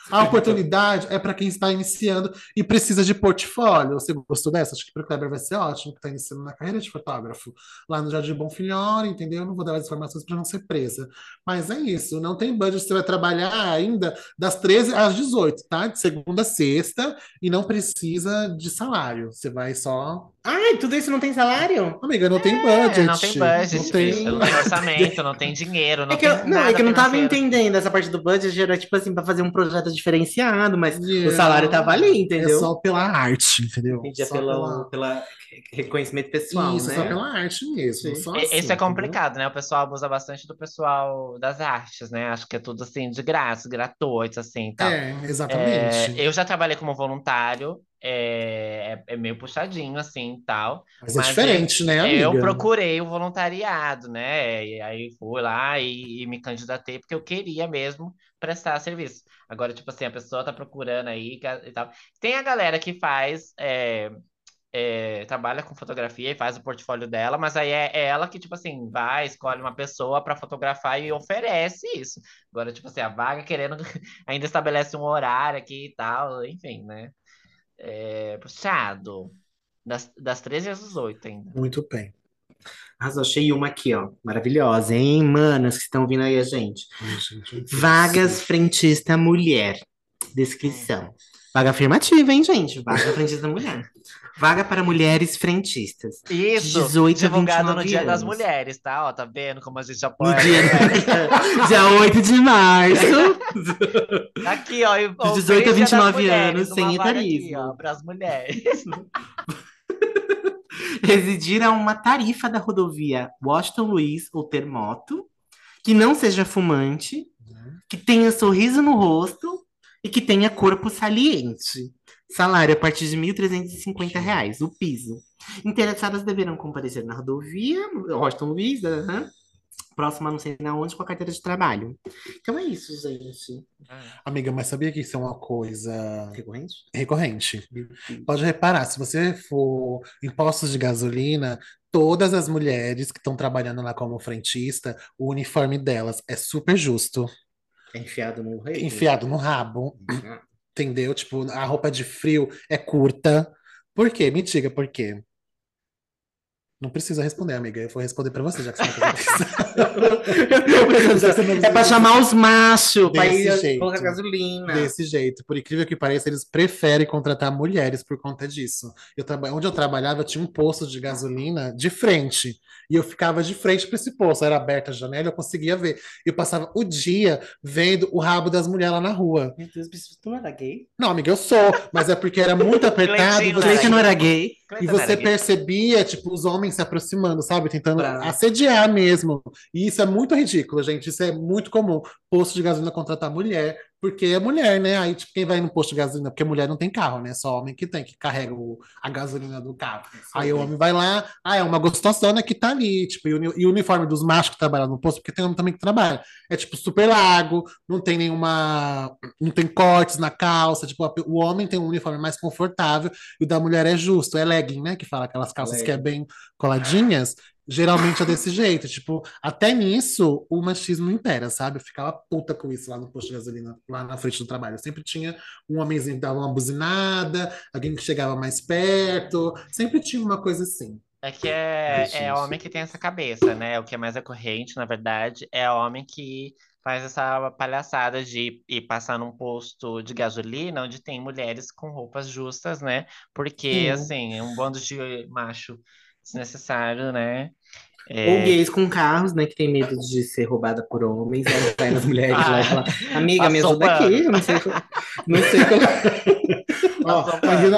A oportunidade é para quem está iniciando e precisa de portfólio. Você gostou dessa? Acho que para o Kleber vai ser ótimo, que está iniciando na carreira de fotógrafo lá no Jardim Bonfilhor, entendeu? Não vou dar mais informações para não ser presa. Mas é isso, não tem budget, você vai trabalhar ainda das 13 às 18, tá? De segunda a sexta, e não precisa de salário. Você vai só. Ai, tudo isso não tem salário? Amiga, não tem É, budget. não tem budget, Não tem- não tem orçamento, não tem dinheiro, não É que, eu, tem não, é que eu não tava entendendo essa parte do budget, era tipo assim, pra fazer um projeto diferenciado, mas Yeah. o salário tava ali, entendeu? É só pela arte, entendeu? Entendi, Só pela, pela- pela reconhecimento pessoal, Isso, né? só pela arte mesmo. Sim. Só E- assim, Esse é entendeu? complicado, né? O pessoal abusa bastante do pessoal das artes, né? Acho que é tudo assim, de graça, gratuito, assim, tal. É, É, exatamente. eu já trabalhei como voluntário, é, é- é meio puxadinho, assim, tal. Mas é mas diferente, né, amiga? Eu procurei o voluntariado, né? E aí fui lá e, e me candidatei porque eu queria mesmo prestar serviço. Agora, tipo assim, a pessoa tá procurando aí e tal. Tem a galera que faz, é, é, trabalha com fotografia e faz o portfólio dela, mas aí é, é ela que, tipo assim, vai, escolhe uma pessoa para fotografar e oferece isso. Agora, tipo assim, a vaga querendo ainda estabelece um horário aqui e tal, enfim, né? É, puxado. Das, das 13 às 18 ainda. Muito bem. Arrasou, achei uma aqui, ó. Maravilhosa, hein? Manas que estão ouvindo aí a gente. Ai, gente, Vagas frentista mulher. Descrição. Vaga afirmativa, hein, gente? Vaga frentista mulher. Vaga para mulheres frentistas. Isso, 18 a divulgado no 29 Dia das anos. Mulheres, tá? Ó, tá vendo como a gente No apoia? dia, dia 8 de março. Aqui, ó, De ó, 18 a Dia das 29 Mulheres, anos, sem vaga aqui, etarismo. ó, pras mulheres. Residir a uma tarifa da rodovia Washington Luiz ou ter moto, que não seja fumante, que tenha sorriso no rosto e que tenha corpo saliente. Salário a partir de 1.350 reais, o piso. Interessadas deverão comparecer na rodovia Washington Luiz, próxima não sei na onde, com a carteira de trabalho. Então é isso, gente. Amiga, mas sabia que isso é uma coisa Recorrente? recorrente? Pode reparar, se você for em postos de gasolina, todas as mulheres que estão trabalhando lá como frentista, o uniforme delas é super justo, É enfiado no rei? enfiado no rabo, Ah, entendeu? Tipo, a roupa de frio é curta. Por quê? Me diga por quê. Não precisa responder, amiga. Eu vou responder pra você, já que você não fez É pra chamar os machos, pra Desse ir jeito. colocar gasolina. Desse jeito. Por incrível que pareça, eles preferem contratar mulheres por conta disso. Eu traba... Onde eu trabalhava, tinha um posto de gasolina de frente. E eu ficava de frente para esse posto. Era aberta a janela, eu conseguia ver. E eu passava o dia vendo o rabo das mulheres lá na rua. Meu Deus, tu não era gay? Não, amiga, eu sou, mas é porque era muito apertado. Cleitinho, você- Cleiton não era gay? E você percebia, tipo, os homens se aproximando, sabe? Tentando Pra- assediar mesmo. E isso é muito ridículo, gente. Isso é muito comum. Posto de gasolina contratar mulher, porque é mulher, né? Aí, tipo, quem vai no posto de gasolina? Porque mulher não tem carro, né? Só homem que tem, que carrega o- a gasolina do carro. Aí o homem vai lá, ah, é uma gostosona que tá ali, tipo, e o, e o uniforme dos machos que trabalham no posto, porque tem homem também que trabalha. É tipo super largo, não tem nenhuma. Não tem cortes na calça. Tipo, a- o homem tem um uniforme mais confortável e o da mulher é justo, é legging, né? Que fala aquelas calças que é bem coladinhas. Geralmente é desse jeito, tipo, até nisso o machismo impera, sabe? Eu ficava puta com isso lá no posto de gasolina, lá na frente do trabalho. Sempre tinha um homenzinho que dava uma buzinada, alguém que chegava mais perto, sempre tinha uma coisa assim. É que é, é homem que tem essa cabeça, né? O que é mais recorrente, na verdade, é homem que faz essa palhaçada de ir passar num posto de gasolina onde tem mulheres com roupas justas, né? Porque, Sim. assim, é um bando de macho desnecessário, né? É, Ou gays com carros, né? Que tem medo de ser roubada por homens. Aí vai nas mulheres lá e fala, amiga, me ajuda pano. aqui. Eu não sei, não sei. Ó,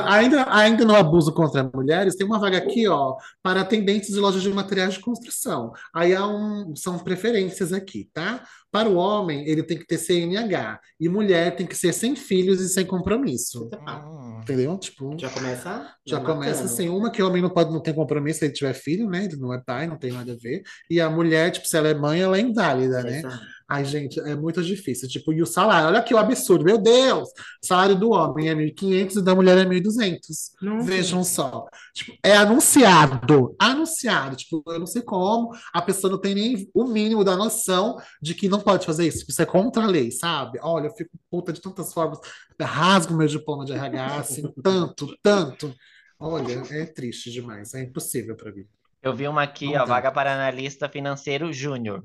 ainda, ainda no abuso contra mulheres, tem uma vaga aqui, ó, para atendentes de lojas de materiais de construção. Aí há um, são preferências aqui, tá? Para o homem, ele tem que ter CNH. E mulher tem que ser sem filhos e sem compromisso. hum, Entendeu? Tipo, Já começa? já começa assim. Uma que o homem não pode, não tem compromisso se ele tiver filho, né? Ele não é pai, não tem nada a ver. E a mulher, tipo, se ela é mãe, ela é inválida, né? Exato. Ai, gente, é muito difícil. Tipo, e o salário? Olha que o absurdo. Meu Deus! O salário do homem é 1.500 e da mulher é 1.200. Nossa. Vejam só. Tipo, é anunciado. Anunciado. Tipo, eu não sei como a pessoa não tem nem o mínimo da noção de que não pode fazer isso. Isso é contra a lei, sabe? Olha, eu fico puta de tantas formas. Rasgo meu diploma de RH, assim, tanto, tanto. Olha, é triste demais. É impossível para mim. Eu vi uma aqui, Não ó, vaga para analista financeiro júnior.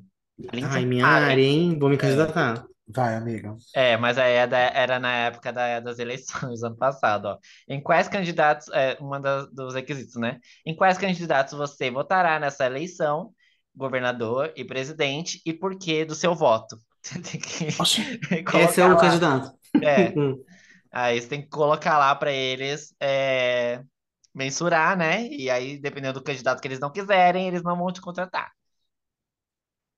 Ai, minha Allen. área, hein? Vou me candidatar. Vai, amiga. É, mas aí é era na época da- das eleições, ano passado, ó. Em quais candidatos, é, uma das, dos requisitos, né? Em quais candidatos você votará nessa eleição, governador e presidente, e por que do seu voto? Oxe, Esse é o lá. candidato. É, Hum. aí você tem que colocar lá para eles é, mensurar, né? E aí, dependendo do candidato que eles não quiserem, eles não vão te contratar.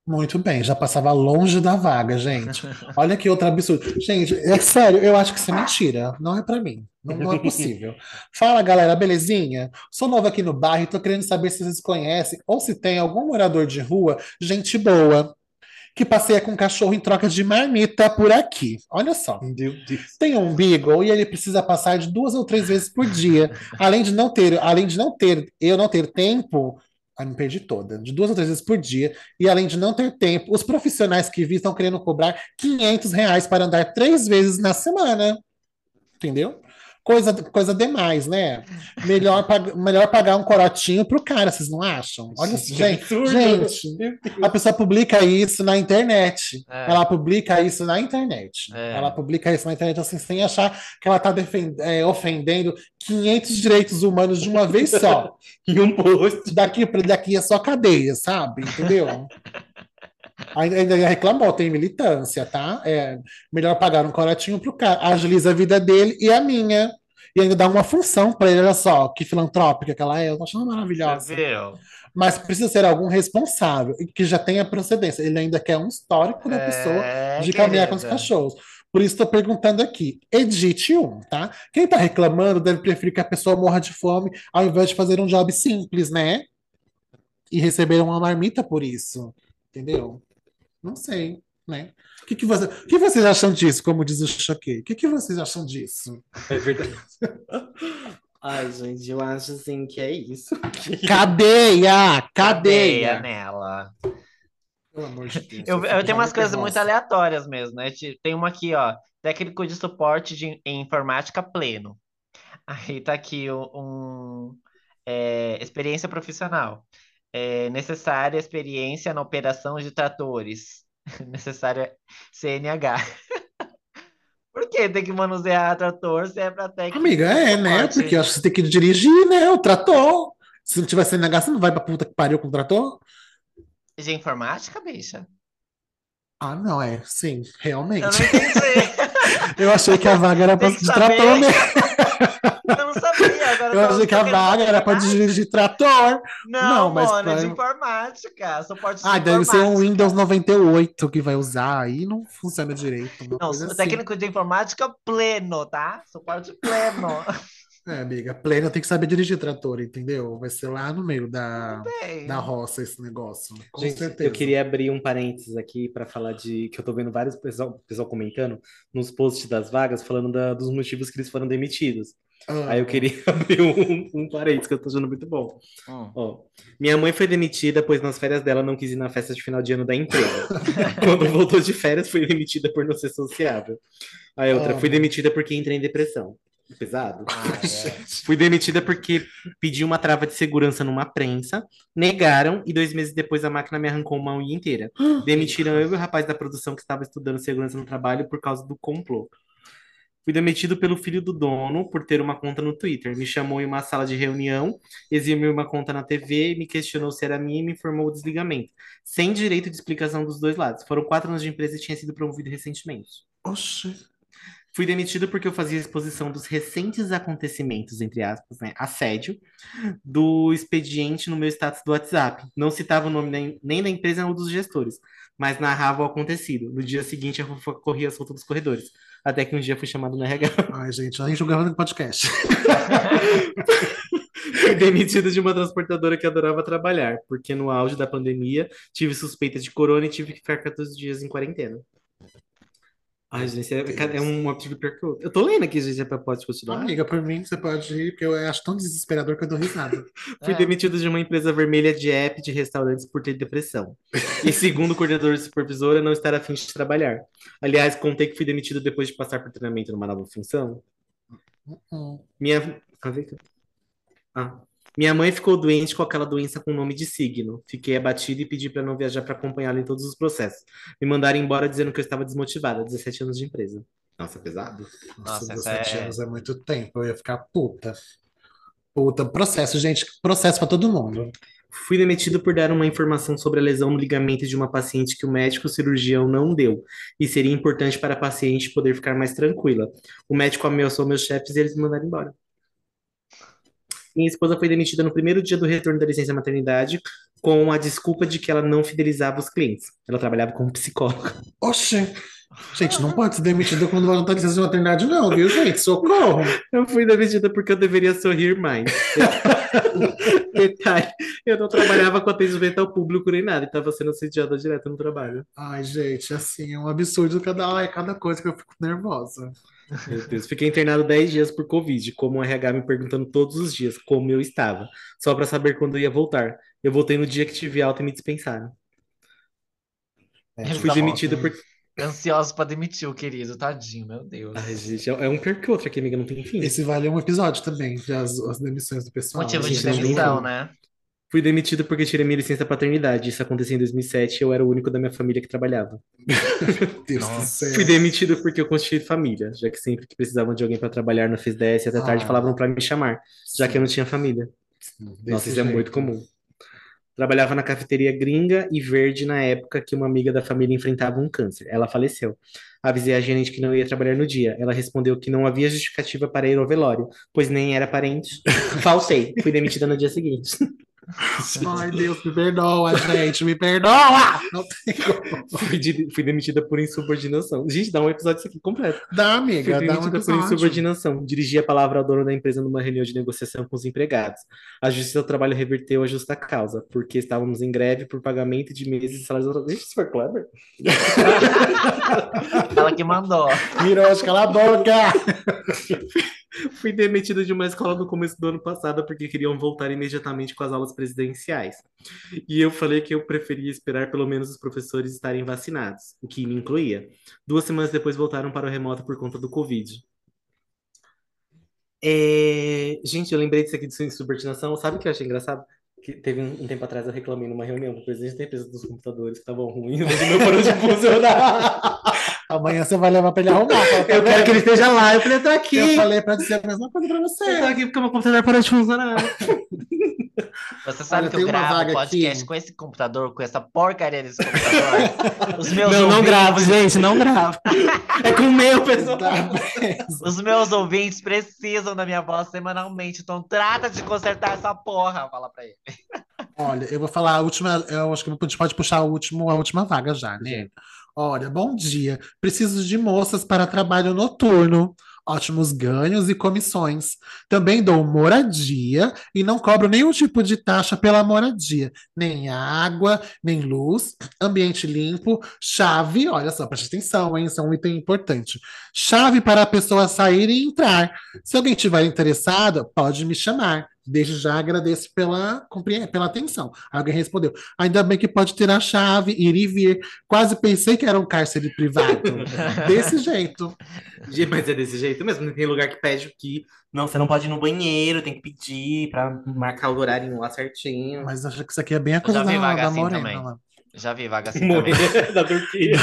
Muito bem, já passava longe da vaga, gente. Olha que outro absurdo. Gente, é sério, eu acho que isso é mentira. Não é pra mim. Não, não é possível. Fala, galera, belezinha? Sou nova aqui no bairro e tô querendo saber se vocês conhecem ou se tem algum morador de rua, gente boa, que passeia com cachorro em troca de marmita por aqui. Olha só. Tem um beagle e ele precisa passar de duas ou três vezes por dia. Além de não ter, além de não ter, eu não ter tempo, ah, me perdi toda, de duas ou três vezes por dia. E além de não ter tempo, os profissionais que vi estão querendo cobrar 500 reais para andar três vezes na semana. Entendeu? Coisa, coisa demais, né? Melhor, pag- melhor pagar um corotinho pro cara, vocês não acham? Olha, Que gente, absurdo. gente, a pessoa publica isso na internet. É. Ela publica isso na internet. É. Ela publica isso na internet assim, sem achar que ela está ofendendo 500 direitos humanos de uma vez só. E um post. Daqui para daqui é só cadeia, sabe? Entendeu? Ainda reclamou, tem militância, tá? É melhor pagar um corotinho pro cara, agiliza a vida dele e a minha. E ainda dá uma função para ele, olha só, que filantrópica que ela é, eu tô achando maravilhosa. Mas precisa ser algum responsável e que já tenha procedência. Ele ainda quer um histórico da pessoa É, de caminhar com os cachorros. Por isso estou perguntando aqui. Edite um, tá? Quem está reclamando deve preferir que a pessoa morra de fome ao invés de fazer um job simples, né? E receber uma marmita por isso. Entendeu? Não sei, né? O que, que, você- o que vocês acham disso, como diz o Choquei? O que, que vocês acham disso? É verdade. Ai, gente, eu acho assim que é isso. Cadeia! Cadeia Cadeia! nela. Pelo amor de Deus. Eu, eu tenho umas já coisas nervosa. muito aleatórias mesmo, né? Ti- Tem uma aqui, ó. Técnico de suporte de, em informática pleno. Aí tá aqui o- um, é, experiência profissional. É, necessária experiência na operação de tratores. Necessária CNH. Por que tem que manusear trator se é pra técnico Amiga, é, né? Porque eu acho que você tem que dirigir, né? O trator. Se não tiver CNH, você não vai pra puta que pariu com o trator? De informática, bicha? Ah, não, é. Sim, Eu realmente. não entendi. Eu achei que a vaga era pra de trator, né? Eu não sabia. Agora Eu tô- achei que a vaga era pra saber. dirigir trator. Não, Não, mas mano, é de pra- informática. Suporte de Ah, deve ser um. Windows 98 que vai usar. Aí não funciona direito. Não, assim. técnico de informática pleno, tá? Suporte pleno. É, amiga, pleno tem que saber dirigir trator, entendeu? Vai ser lá no meio da, da roça esse negócio. Com Gente, certeza. eu queria abrir um parênteses aqui para falar de que eu tô vendo vários pessoal, pessoal comentando nos posts das vagas falando da- dos motivos que eles foram demitidos. Ah, Aí eu queria abrir um, um parênteses que eu tô achando muito bom. hum. Ó, minha mãe foi demitida, pois nas férias dela não quis ir na festa de final de ano da empresa. Quando voltou de férias, foi demitida por não ser sociável. Aí outra, Ah. fui demitida porque entrei em depressão. Pesado. Ah, é. Fui demitida porque pedi uma trava de segurança numa prensa, negaram e dois meses depois a máquina me arrancou uma unha inteira. Demitiram eu e o rapaz da produção que estava estudando segurança no trabalho por causa do complô. Fui demitido pelo filho do dono por ter uma conta no Twitter. Me chamou em uma sala de reunião, exibiu uma conta na TV, me questionou se era minha e me informou o desligamento. Sem direito de explicação dos dois lados. Foram quatro anos de empresa e tinha sido promovido recentemente. Oxi. Fui demitido porque eu fazia exposição dos recentes acontecimentos, entre aspas, né, assédio, do expediente no meu status do WhatsApp. Não citava o nome nem, nem da empresa nem dos gestores, mas narrava o acontecido. No dia seguinte, fofoca corria solta dos corredores. Até que um dia fui chamado no RH. Ai, gente, a gente jogava no podcast. Fui demitido de uma transportadora que adorava trabalhar, porque no auge da pandemia tive suspeita de corona e tive que ficar 14 dias em quarentena. Ai, gente, é, é um absurdo pior que o outro. Eu tô lendo aqui, gente, é pra pode continuar. Amiga, por mim, você pode ir, porque eu acho tão desesperador que eu dou risada. Fui É. demitido de uma empresa vermelha de app de restaurantes por ter depressão. E segundo o coordenador e supervisora, não estar afim de trabalhar. Aliás, contei que fui demitido depois de passar por treinamento numa nova função. Hum. Minha. Ah. Ah. Minha mãe ficou doente com aquela doença com nome de signo. Fiquei abatida e pedi para não viajar para acompanhá-la em todos os processos. Me mandaram embora dizendo que eu estava desmotivada. 17 anos de empresa. Nossa, pesado. Nossa, Nossa, 17 essa é- anos é muito tempo, eu ia ficar puta. Puta, processo, gente, processo pra todo mundo. Fui demitido por dar uma informação sobre a lesão no ligamento de uma paciente que o médico cirurgião não deu, e seria importante para a paciente poder ficar mais tranquila. O médico ameaçou meus chefes e eles me mandaram embora. Minha esposa foi demitida no primeiro dia do retorno da licença maternidade, com a desculpa de que ela não fidelizava os clientes. Ela trabalhava como psicóloga. Oxi! Gente, não pode ser demitido quando não tá licença de maternidade, não, viu, gente? Socorro! Eu fui demitida porque eu deveria sorrir mais. Detalhe, eu não trabalhava com atendimento ao público nem nada, e estava sendo assediada direto no trabalho. Ai, gente, assim, é um absurdo cada, ai, cada coisa que eu fico nervosa. Meu Deus, fiquei internado 10 dias por Covid, como o RH me perguntando todos os dias como eu estava, só para saber quando eu ia voltar. Eu voltei no dia que tive alta e me dispensaram. É, Fui Tá demitido por. Ansioso pra demitir o querido, tadinho, meu Deus. Ai, gente, é é um pior que outro aqui, amiga, não tem fim. Esse vale um episódio também, de as, as demissões do pessoal. Motivo de demissão, né? Fui demitido porque tirei minha licença paternidade. Isso aconteceu em 2007 e eu era o único da minha família que trabalhava. Deus do Nossa. céu. Fui demitido porque eu constituí família, já que sempre que precisavam de alguém para trabalhar no FESDES até tarde Ah. falavam para me chamar, já que eu não tinha família. Desse Nossa, isso é jeito. muito comum. Trabalhava na cafeteria gringa e verde na época que uma amiga da família enfrentava um câncer. Ela faleceu. Avisei a gerente que não ia trabalhar no dia. Ela respondeu que não havia justificativa para ir ao velório, pois nem era parente. Faltei. Fui demitida no dia seguinte. Ai, Deus, me perdoa, gente, me perdoa! Não tem como. Fui, de- fui demitida por insubordinação. Gente, dá um episódio isso aqui completo. Dá, Fui amiga, dá um demitida por insubordinação. Dirigi a palavra ao dono da empresa numa reunião de negociação com os empregados. A Justiça do Trabalho reverteu a justa causa, porque estávamos em greve por pagamento de meses de salários atrasados. Gente, isso foi clever. Ela que mandou. Miroshi, cala a boca! Fui demitido de uma escola no começo do ano passado porque queriam voltar imediatamente com as aulas presidenciais. E eu falei que eu preferia esperar pelo menos os professores estarem vacinados, o que me incluía. Duas semanas depois voltaram para o remoto por conta do Covid. É, Gente, eu lembrei disso aqui de sua insubordinação. Sabe o que eu achei engraçado? Que teve um, um tempo atrás eu reclamei numa reunião com o presidente da empresa dos computadores que estavam ruins, mas o meu parou de funcionar. Amanhã você vai levar pra ele arrumar. fala, tá Eu quero que ele esteja lá. Eu falei, eu tô aqui. Eu falei pra dizer a mesma coisa pra Eu tô você. aqui porque o meu computador parou de funcionar. Você sabe Olha, que eu gravo podcast aqui. com esse computador, com essa porcaria desse computador. Os meus Não, não ouvintes- gravo, gente, não gravo. É com o meu, pessoal. Tá. Os meus ouvintes precisam da minha voz semanalmente, então trata de consertar essa porra, fala pra ele. Olha, eu vou falar a última. Eu acho que a gente pode puxar o último, a última vaga já, né? Olha, bom dia. Preciso de moças para trabalho noturno. Ótimos ganhos e comissões. Também dou moradia e não cobro nenhum tipo de taxa pela moradia. Nem água, nem luz, ambiente limpo, chave. Olha só, preste atenção, hein? Isso é um item importante. Chave para a pessoa sair e entrar. Se alguém estiver interessado, pode me chamar. Desde já agradeço pela, pela atenção. Alguém respondeu. Ainda bem que pode ter a chave, ir e vir. Quase pensei que era um cárcere privado. Desse jeito. Mas é desse jeito mesmo. Tem lugar que pede que não, você não pode ir no banheiro, tem que pedir pra marcar o horário lá certinho. Mas acho que isso aqui é bem a coisa da, da assim morena. Já vi vaga assim também. Morrer da Turquia.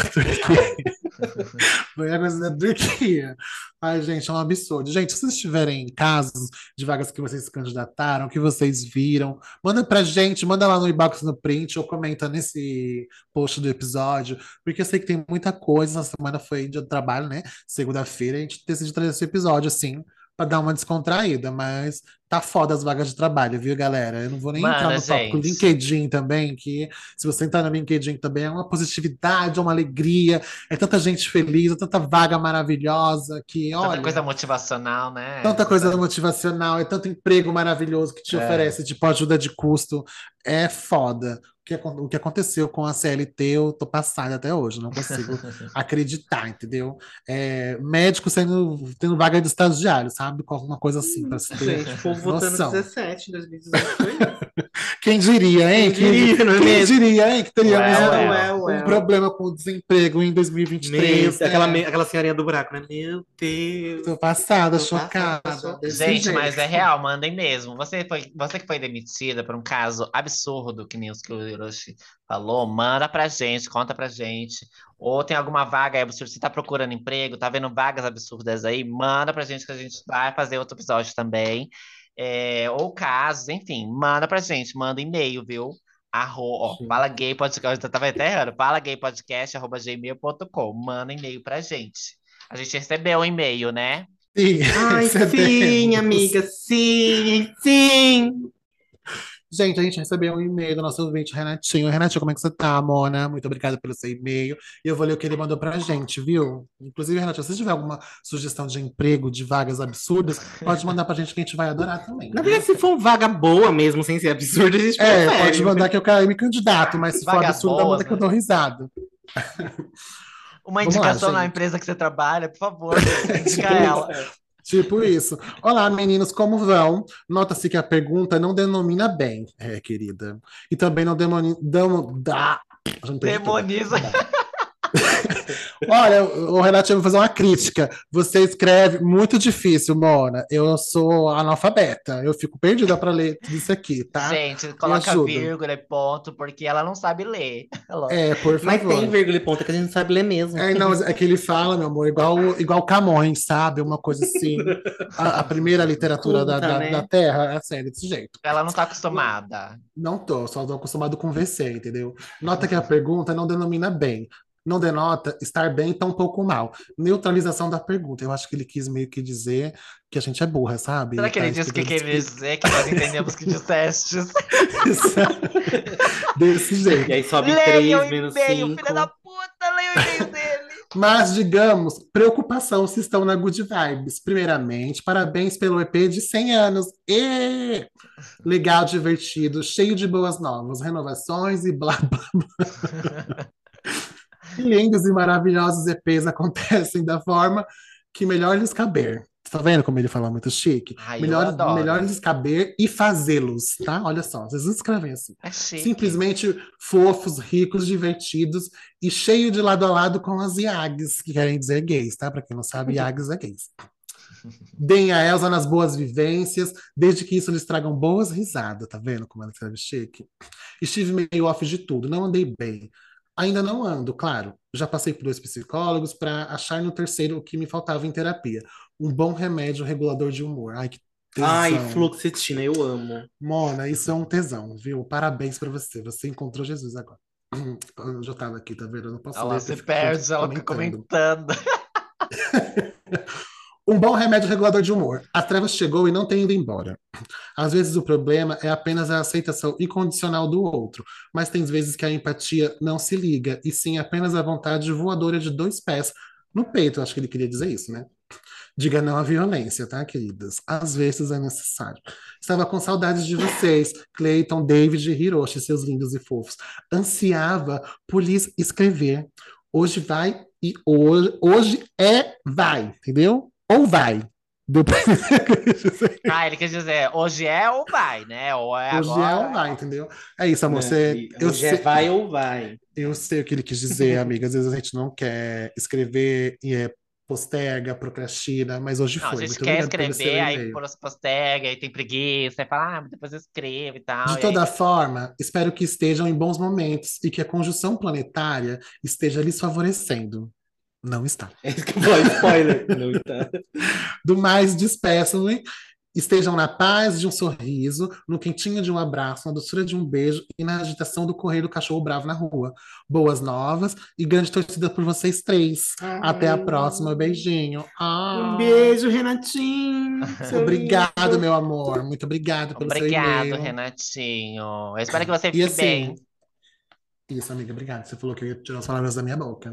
Coisa da Turquia. Ai, gente, é um absurdo. Gente, se vocês tiverem casos de vagas que vocês se candidataram, que vocês viram, manda pra gente, manda lá no inbox no print ou comenta nesse post do episódio, porque eu sei que tem muita coisa. Na semana foi dia de trabalho, né? Segunda-feira, a gente decidiu trazer esse episódio assim, pra dar uma descontraída, mas tá foda as vagas de trabalho, viu, galera? Eu não vou nem Mano, entrar no tópico gente. LinkedIn também, que se você entrar no LinkedIn também é uma positividade, é uma alegria, é tanta gente feliz, é tanta vaga maravilhosa que, Tanta olha, coisa motivacional, né? tanta coisa motivacional, é tanto emprego maravilhoso que te É. oferece, tipo ajuda de custo, é foda. O que, o que aconteceu com a CLT, eu tô passada até hoje, não consigo acreditar, entendeu? É, médico sendo, tendo vaga de estagiário, sabe? Alguma coisa assim, pra se ter Gente, o povo votando noção. 17 em 2018. Foi isso. Quem diria, hein? Quem diria, é quem mesmo? diria, hein? Que teríamos Ué, ué, ué, um problema com o desemprego em 2023. Meu, aquela, aquela senhorinha do buraco, né? Meu Deus. Tô passada, Tô chocada. passada, Gente, jeito. mas é real, mandem mesmo. Você, foi, você que foi demitida por um caso absurdo, que nem os que o Hiroshi falou, manda pra gente, conta pra gente. Ou tem alguma vaga aí absurda, você tá procurando emprego, tá vendo vagas absurdas aí, manda pra gente que a gente vai fazer outro episódio também. É, ou casos, enfim, manda pra gente, manda e-mail, viu? Arro, ó, fala gay podcast, eu tava até errando, fala gay podcast, arroba gmail.com, manda e-mail pra gente. A gente recebeu um e-mail, né? Sim, Ai, sim, amiga, sim, sim. Gente, a gente recebeu um e-mail do nosso ouvinte, Renatinho. Renatinho, como é que você tá, Mona? Muito obrigada pelo seu e-mail. E eu vou ler o que ele mandou pra gente, viu? Inclusive, Renatinho, se você tiver alguma sugestão de emprego, de vagas absurdas, pode mandar pra gente que a gente vai adorar também. Na verdade, se for vaga boa mesmo, sem ser absurdo, a gente É, prefere. pode mandar que eu quero me candidato, mas se for Vaga absurdo, boa, manda que eu né? dou risada. Uma Vamos lá, indicação na empresa que você trabalha, por favor, indica ela. Tipo isso. Olá, meninos, como vão? Nota-se que a pergunta não denomina bem, é, querida. E também não demoni... Damo... Dá. Demoniza. Olha, o Renato, eu vou fazer uma crítica. Você escreve muito difícil, Mona. Eu sou analfabeta. Eu fico perdida para ler tudo isso aqui, tá? Gente, coloca vírgula e ponto, porque ela não sabe ler. É, por Mas favor. tem vírgula e ponta que a gente não sabe ler mesmo. É, não, é que ele fala, meu amor, igual, igual Camões, sabe? Uma coisa assim. A, a primeira literatura da, Culta, da, né? da Terra é assim, desse jeito. Ela não tá acostumada. Não tô, só tô acostumado com VC, entendeu? Nota que a pergunta não denomina bem. Não denota estar bem tão pouco mal. Neutralização da pergunta. Eu acho que ele quis meio que dizer que a gente é burra, sabe? Será que ele Tá disse o que quer dizer que nós entendemos que disseste? Desse jeito. E aí sobe Leia o 3, menos e-mail, 5. filha da puta, leia o e-mail dele. Mas, digamos, preocupação se estão na Good Vibes. Primeiramente, parabéns pelo EP de 100 anos. E Legal, divertido, cheio de boas novas, renovações e blá blá blá. Que lindos e maravilhosos EPs acontecem da forma que melhor lhes caber. Tá vendo como ele fala muito chique? Ai, melhor, melhor lhes caber e fazê-los, tá? Olha só, vocês escrevem assim. É. Simplesmente fofos, ricos, divertidos e cheio de lado a lado com as IAGs, que querem dizer gays, tá? Pra quem não sabe, IAGs é gays. Deem a Elsa nas boas vivências, desde que isso lhes tragam boas risadas, tá vendo como ela escreve chique? Estive meio off de tudo, não andei bem. Ainda não ando, claro. Já passei por dois psicólogos para achar no terceiro o que me faltava em terapia. Um bom remédio regulador de humor. Ai, que tesão. Ai, fluoxetina, eu amo. Mona, isso é um tesão, viu? Parabéns pra você. Você encontrou Jesus agora. Eu já tava aqui, tá vendo? Eu não posso Ela ler, se perde, ela fica comentando. Um bom remédio regulador de humor. A treva chegou e não tem ido embora. Às vezes o problema é apenas a aceitação incondicional do outro, mas tem vezes que a empatia não se liga, e sim apenas a vontade voadora de dois pés no peito. Acho que ele queria dizer isso, né? Diga não à violência, tá, queridas? Às vezes é necessário. Estava com saudades de vocês, Clayton, David e Hiroshi, seus lindos e fofos. Ansiava por lhes escrever. Hoje vai e hoje, hoje é vai, entendeu? Ou vai. Depois... Ah, ele quer dizer, hoje é ou vai, né? Ou é Hoje é agora. ou vai, entendeu? É isso, amor. Né? Você, eu, Hoje é sei, vai ou vai. eu sei o que ele quis dizer, amiga. Às vezes a gente não quer escrever e é, posterga, procrastina, mas hoje Não, a foi. gente Muito quer escrever, aí postega, aí tem preguiça, aí fala, ah, mas depois eu escrevo e tal. De e toda aí- forma, espero que estejam em bons momentos e que a conjunção planetária esteja lhes favorecendo. Não está. É isso que foi spoiler. Não tá. Do mais, despeçam-me. Estejam na paz de um sorriso, no quentinho de um abraço, na doçura de um beijo e na agitação do correio do cachorro bravo na rua. Boas novas e grande torcida por vocês três. Até a próxima. Beijinho. Ah. Um beijo, Renatinho. Obrigado, meu amor. Muito obrigado pelo seu Obrigado, e-mail. Renatinho. Eu espero que você E fique assim, bem. Isso, amiga, obrigado. Você falou que eu ia tirar as palavras da minha boca.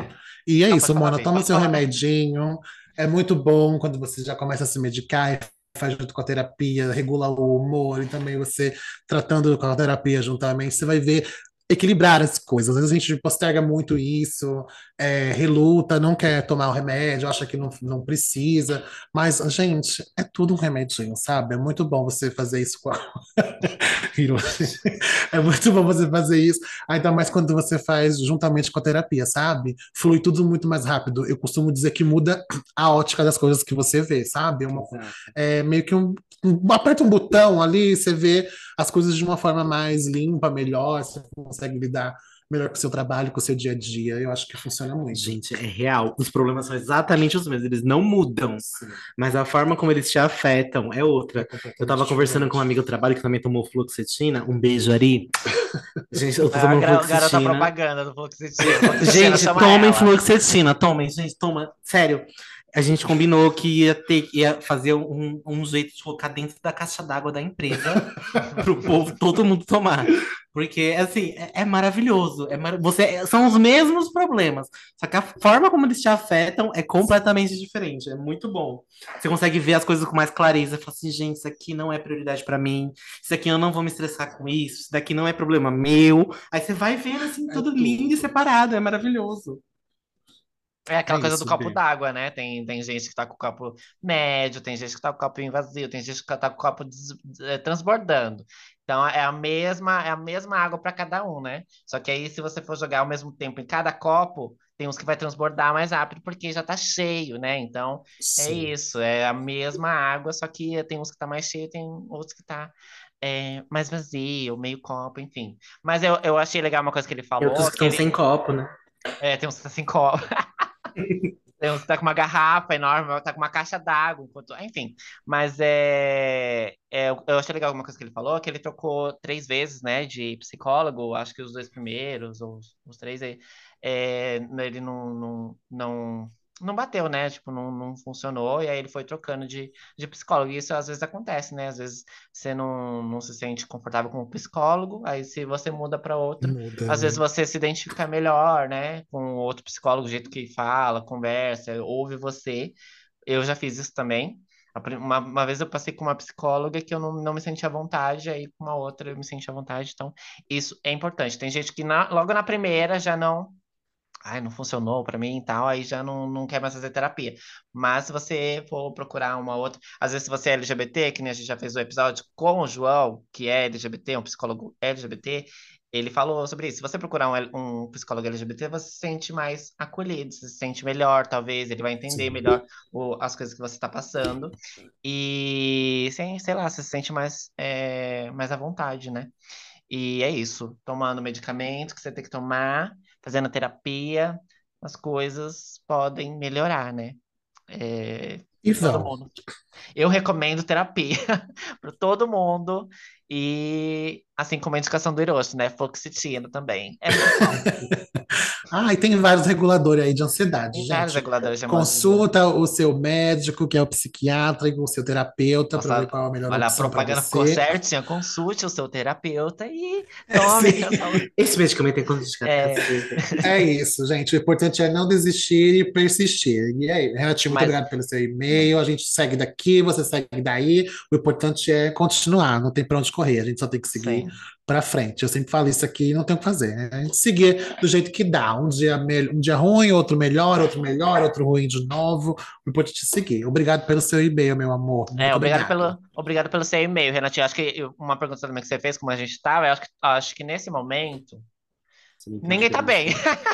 E é Não, isso, Mona. Fê, Toma seu remedinho. É muito bom quando você já começa a se medicar e faz junto com a terapia, regula o humor e também você tratando com a terapia juntamente, você vai ver equilibrar as coisas. Às vezes a gente posterga muito isso, é, reluta, não quer tomar o remédio, acha que não, não precisa, mas, gente, é tudo um remedinho, sabe? É muito bom você fazer isso com a... É muito bom você fazer isso, ainda mais quando você faz juntamente com a terapia, sabe? Flui tudo muito mais rápido. Eu costumo dizer que muda a ótica das coisas que você vê, sabe? Uma, é meio que um, um- aperta um botão ali, você vê as coisas de uma forma mais limpa, melhor, você consegue lidar melhor com o seu trabalho, com o seu dia a dia. Eu acho que funciona muito. Gente, é real. Os problemas são exatamente os mesmos, eles não mudam. Mas a forma como eles te afetam é outra. Eu tava conversando com um amigo do trabalho que também tomou fluoxetina. Um beijo, Ari. Gente, eu tô É a tomando gra- garota fluoxetina. propaganda do Fluoxetina. Fluoxetina, Gente, tomem ela. fluoxetina, tomem, gente, toma. Sério. A gente combinou que ia ter ia fazer um, um jeito de colocar dentro da caixa d'água da empresa pro povo, todo mundo tomar. Porque, assim, é, é maravilhoso. É mar... Você, são os mesmos problemas. Só que a forma como eles te afetam é completamente diferente. É muito bom. Você consegue ver as coisas com mais clareza. Fala assim, gente, isso aqui não é prioridade pra mim. Isso aqui eu não vou me estressar com isso. Isso daqui não é problema meu. Aí você vai vendo, assim, É tudo. lindo e separado. É maravilhoso. É aquela É coisa isso, do copo d'água, né? Tem, tem gente que tá com o copo médio, tem gente que tá com o copo vazio, tem gente que tá com o copo des- eh, transbordando. Então é a mesma, é a mesma água para cada um, né? Só que aí, se você for jogar ao mesmo tempo em cada copo, tem uns que vai transbordar mais rápido porque já tá cheio, né? Então é Sim. isso, é a mesma água, só que tem uns que tá mais cheio, tem outros que tá eh, mais vazio, meio copo, enfim. Mas eu, eu achei legal uma coisa que ele falou, outros que que estão ele, sem copo, né? é, tem uns que tá sem copo. Tem que tá com uma garrafa enorme, tá com uma caixa d'água, enquanto... enfim. Mas é, é, eu achei legal uma coisa que ele falou, que ele trocou três vezes, né, de psicólogo, acho que os dois primeiros, ou os, os três aí, é, ele não, não, não, não bateu, né, tipo, não, não funcionou, e aí ele foi trocando de, de psicólogo, e isso às vezes acontece, né, às vezes você não, não se sente confortável com o psicólogo, aí se você muda para outro, Muda, às vezes né? você se identifica melhor, né, com outro psicólogo, o jeito que fala, conversa, ouve você. Eu já fiz isso também. Uma, uma vez eu passei com uma psicóloga que eu não, não me sentia à vontade, aí com uma outra eu me senti à vontade. Então, isso é importante. Tem gente que na- logo na primeira já não. Ai, não funcionou pra mim e tal, aí já não, não quer mais fazer terapia. Mas se você for procurar uma outra. Às vezes, se você é LGBT, que nem a gente já fez o episódio com o João, que é LGBT, um psicólogo LGBT, ele falou sobre isso. Se você procurar um, um psicólogo LGBT, você se sente mais acolhido, você se sente melhor, talvez, ele vai entender Sim. melhor o- as coisas que você está passando. E, sem, sei lá, você se sente mais, é, mais à vontade, né? E é isso, tomando medicamento que você tem que tomar, fazendo terapia, as coisas podem melhorar, né? É, E vão. mundo. Eu recomendo terapia para todo mundo e assim como a indicação do Hiroshi, né? Fluoxetina também. É. Ah, e tem vários reguladores aí de ansiedade, Tem vários gente. reguladores de. Consulta o seu médico, que é o psiquiatra, e o seu terapeuta, para ver qual é a melhor olha, a opção para propaganda ficou certinha. Consulte o seu terapeuta e É, tome a. Esse medicamento tem quanto de É, É isso, gente. O importante é não desistir e persistir. E aí, Renatinho, muito mas obrigado pelo seu e-mail. A gente segue daqui, você segue daí. O importante é continuar, não tem para onde correr. A gente só tem que seguir sim, para frente. Eu sempre falo isso aqui, não tem o que fazer. né? A gente seguir do jeito que dá. Um dia, um dia ruim, outro melhor, outro melhor, outro ruim de novo. O importante é seguir. Obrigado pelo seu e-mail, meu amor. É, obrigado obrigado. pelo, obrigado pelo seu e-mail, Renatinho. Acho que uma pergunta também que você fez, como a gente estava, eu acho que, acho que nesse momento ninguém tá bem.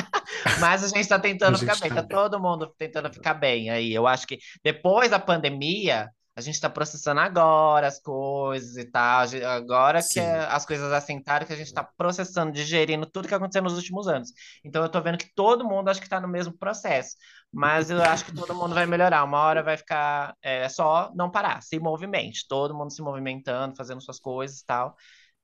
Mas a gente tá A tentando ficar gente bem, tá tá bem. todo mundo tentando ficar bem aí. Eu acho que depois da pandemia, A gente tá processando agora as coisas e tal. Agora que Sim. é- as coisas assentaram, que a gente tá processando, digerindo tudo que aconteceu nos últimos anos. Então eu tô vendo que todo mundo acho que tá no mesmo processo. Mas eu acho que todo mundo vai melhorar. Uma hora vai ficar é só não parar, se movimente. Todo mundo se movimentando, fazendo suas coisas e tal.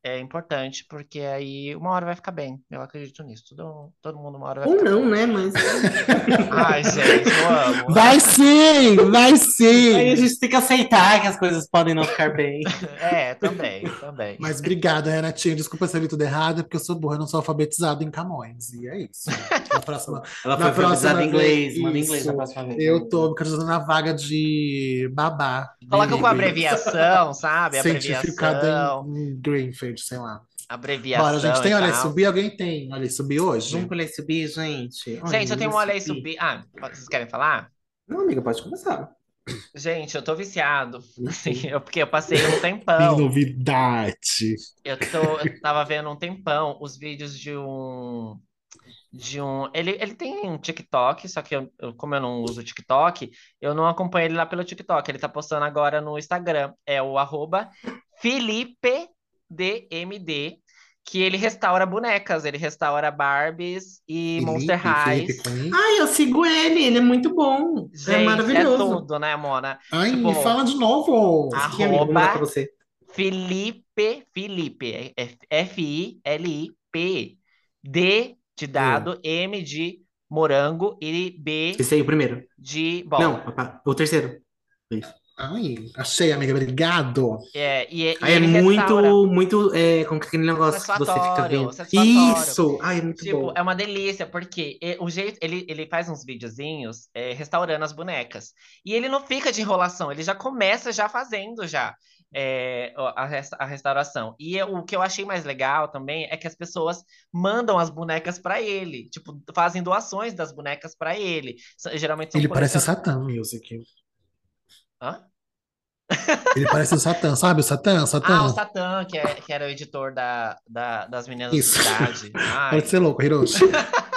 É importante, porque aí uma hora vai ficar bem. Eu acredito nisso. Todo, todo mundo uma hora vai Ou ficar não, né? Mas Ai, gente, eu amo. Vai sim, vai sim. aí a gente tem que aceitar que as coisas podem não ficar bem. É, também, também. Mas obrigado, Renatinha. Desculpa se eu li tudo errado, é porque eu sou burra, eu não sou alfabetizado em Camões. E é isso. Na próxima, Ela Na foi próxima alfabetizada em inglês. Manda em inglês na próxima vez. eu tô me candidatando na vaga de babá. Coloca com abreviação, sabe? Certificado Abreviação. em, em Greenfield, sei lá. Abreviação. Bora, gente. Tem e olha tal. subir? Alguém tem? Olha aí, subir hoje? Vamos olhar e subir, gente? Olha, Gente, eu tenho um olha olha subir. Ah, vocês querem falar? Não, amiga, pode começar. Gente, eu tô viciado. Assim, eu, porque eu passei um Tem tempão. novidade. Eu, tô, eu tava vendo um tempão os vídeos de um. De um. Ele, ele tem um TikTok, só que eu, eu- como eu não uso o TikTok, eu não acompanho ele lá pelo TikTok. Ele tá postando agora no Instagram. É o arroba FelipeDMD, que ele restaura bonecas, ele restaura Barbies e Monster Highs. Felipe com I. Ai, eu sigo ele, ele é muito bom. Gente, é maravilhoso. tudo, né, Mona? Ai, Tipo, me fala de novo. Arroba- você. Felipe, Felipe, é F-I-L-I-P, D de dado, M de morango e B Esse aí, o primeiro. de bola. Não, o terceiro. Isso. Ai, achei, amiga. Obrigado. É, e, e Aí é muito, restaura. muito, é, como que é aquele negócio que você fica vendo. Isso! Ai, é muito Tipo, bom. é uma delícia, porque o jeito, ele, ele faz uns videozinhos é, restaurando as bonecas. E ele não fica de enrolação, ele já começa já fazendo já é, a, a restauração. E eu- o que eu achei mais legal também é que as pessoas mandam as bonecas pra ele, tipo, fazem doações das bonecas pra ele. Geralmente são Ele parece Satã Music. Hã? Ele parece o Satã, sabe o Satã? Satã. Ah, o Satã, que, é- que era o editor da, da- das meninas Isso. da cidade. Ai, Pode ser louco, Hiroshi.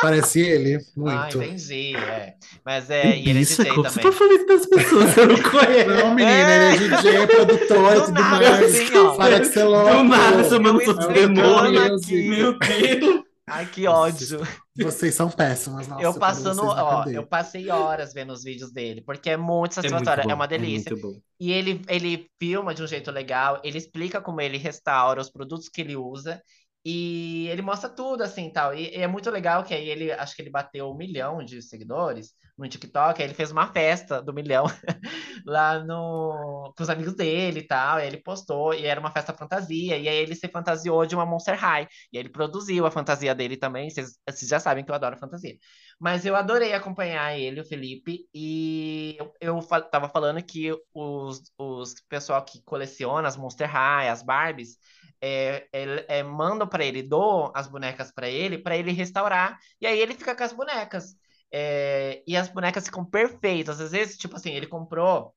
Parece ele ah, muito. entendi, é. Mas é, e ele é DJ como você também. tá falando das pessoas? Eu não conheço. Não, menina, ele é DJ, produtor e Do tudo nada, mais. assim, ó. Para de ser louco. Do nada, chamando seus explicando demônios. Meu Deus. Ai, que ódio. Vocês são péssimas. Nossa, eu passando, vocês ó, eu passei horas vendo os vídeos dele, porque é muito É muito satisfatório, é, bom, uma delícia. muito bom. E ele, ele filma de um jeito legal, ele explica como ele restaura os produtos que ele usa, e ele mostra tudo, assim, tal. E, e é muito legal que aí ele, acho que ele bateu um milhão de seguidores no TikTok, aí ele fez uma festa do milhão lá no, com os amigos dele e tal, e ele postou, e era uma festa fantasia, e aí ele se fantasiou de uma Monster High, e aí ele produziu a fantasia dele também, vocês já sabem que eu adoro fantasia. Mas eu adorei acompanhar ele, o Felipe, e eu, eu fa- tava falando que os, os pessoal que coleciona as Monster High, as Barbies, é, é, é, mandam para ele, doam as bonecas para ele, para ele restaurar, e aí ele fica com as bonecas. É, e as bonecas ficam perfeitas. Às vezes, tipo assim, ele comprou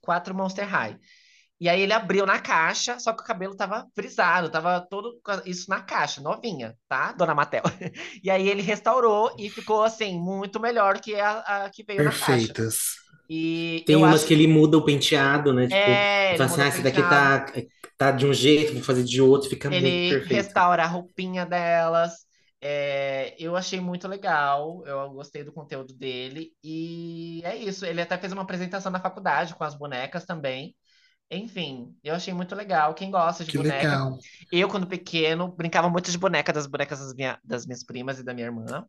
quatro Monster High. E aí ele abriu na caixa, só que o cabelo tava frisado, tava todo isso na caixa, novinha, tá, dona Matel? E aí ele restaurou e ficou assim, muito melhor que a, a que veio na caixa. Perfeitas. E Tem umas acho que ele muda o penteado, né? Tipo, É, ele fala assim, ah, esse daqui tá, tá de um jeito, vou fazer de outro, fica muito ele perfeito. restaura a roupinha delas. É, eu achei muito legal, eu gostei do conteúdo dele. E é isso, ele até fez uma apresentação na faculdade com as bonecas também. Enfim, eu achei muito legal. Quem gosta de Que boneca, legal. Eu, quando pequeno, brincava muito de boneca, das bonecas das, minha- das minhas primas e da minha irmã.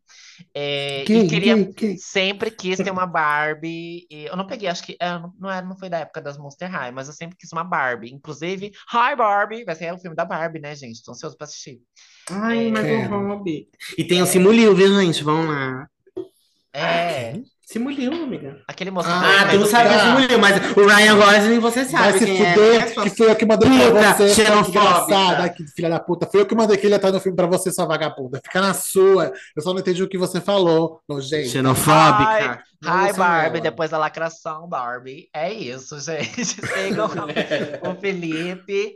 É, Gay, e queria, gay. sempre quis ter uma Barbie. e eu não peguei, acho que é, não, não era, não foi da época das Monster High, mas eu sempre quis uma Barbie. Inclusive, Hi Barbie! Vai ser o filme da Barbie, né, gente? Tô ansioso pra assistir. Ai, mas Quero. o Robbie. E tem o Simulil, viu, gente? Vamos lá. É, Simulil, amiga. aquele moço Ah, que tu não filme. o Simulil, mas o Ryan Gosling você Vai sabe se quem é. fuder, que fui eu que mandei Puta, pra você, xenofóbica. Ai, que filha da puta. Fui eu que mandei que ele ia estar no filme pra você, sua vagabunda. Fica na sua. Eu só não entendi o que você falou, nojento. Xenofóbica. Não Hi sou Barbie, ela. depois da lacração Barbie. É isso, gente. Sigam o Felipe.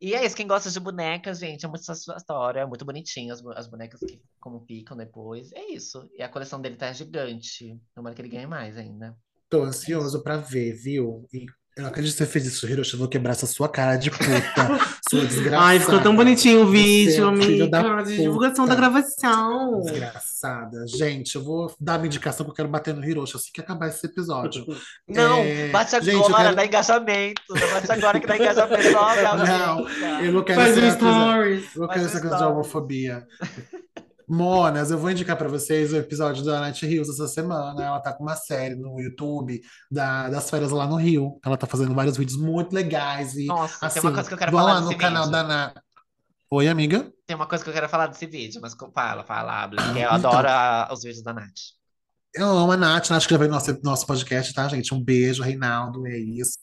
E é isso, quem gosta de bonecas, gente, é muito satisfatório, é muito bonitinho as, as bonecas que como ficam depois. É isso. E a coleção dele tá gigante. Tomara que ele ganhe mais ainda. Tô ansioso pra ver, viu? E Eu não acredito que você fez isso, Hiroshi. Eu vou quebrar essa sua cara de puta, sua desgraçada. Ai, ficou tão bonitinho o é vídeo, um filho da amiga. De divulgação da gravação. Desgraçada. Gente, eu vou dar uma indicação que eu quero bater no Hiroshi assim que acabar esse episódio. Não, É, bate agora, gente, quero- dá engajamento. Bate agora que dá engajamento. Não, Gabriela. Eu não quero Faz acusado. stories. Eu Faz quero ser acusado de homofobia. Monas, eu vou indicar pra vocês o episódio da Nath Rios essa semana. Ela tá com uma série no YouTube da- das férias lá no Rio. Ela tá fazendo vários vídeos muito legais e Nossa, assim, tem uma coisa que eu quero vão falar lá no canal da Nath. Oi, amiga. Tem uma coisa que eu quero falar desse vídeo, mas fala, fala, habla, porque eu Então. adoro a- os vídeos da Nath. Eu amo a Nath, Nath que já veio no nosso, nosso podcast, tá, gente? Um beijo, Reinaldo, é isso.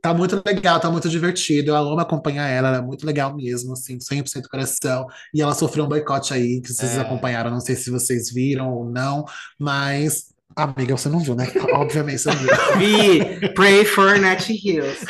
Tá muito legal, tá muito divertido. Eu amo acompanhar ela, ela é muito legal mesmo, assim, 100% coração. E ela sofreu um boicote aí, que vocês É. acompanharam, não sei se vocês viram ou não, mas. Amiga, você não viu, né? Obviamente você não viu. Vi, pray for Nath Hills.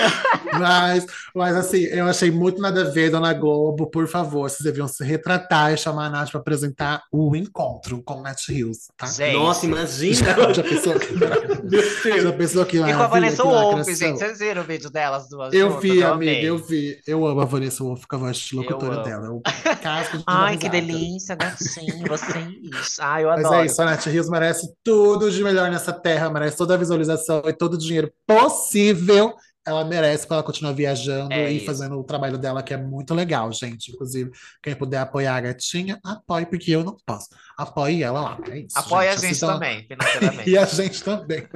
Mas, mas assim, eu achei muito nada a ver, Dona Globo, por favor, vocês deviam se retratar e chamar a Nath para apresentar o encontro com Nath Hills, tá? Gente. Nossa, imagina. Já pensou que Já pensou que E com a Vanessa Wolff, gente. Vocês viram o vídeo delas duas Eu juntas? vi, amei. amiga, eu vi. Eu amo a Vanessa Wolff com a voz de locutora dela. Eu casco de Ai, que delícia, gatinho, vocês. Ai, eu Mas adoro. é isso, a Nath Rios merece tudo de melhor nessa terra, merece toda a visualização e todo o dinheiro possível. Ela merece para ela continuar viajando É e isso. fazendo o trabalho dela, que é muito legal, gente. Inclusive, quem puder apoiar a gatinha, apoie, porque eu não posso. Apoie ela lá. É isso, Apoia a gente Assistam- também, financeiramente. E a gente também.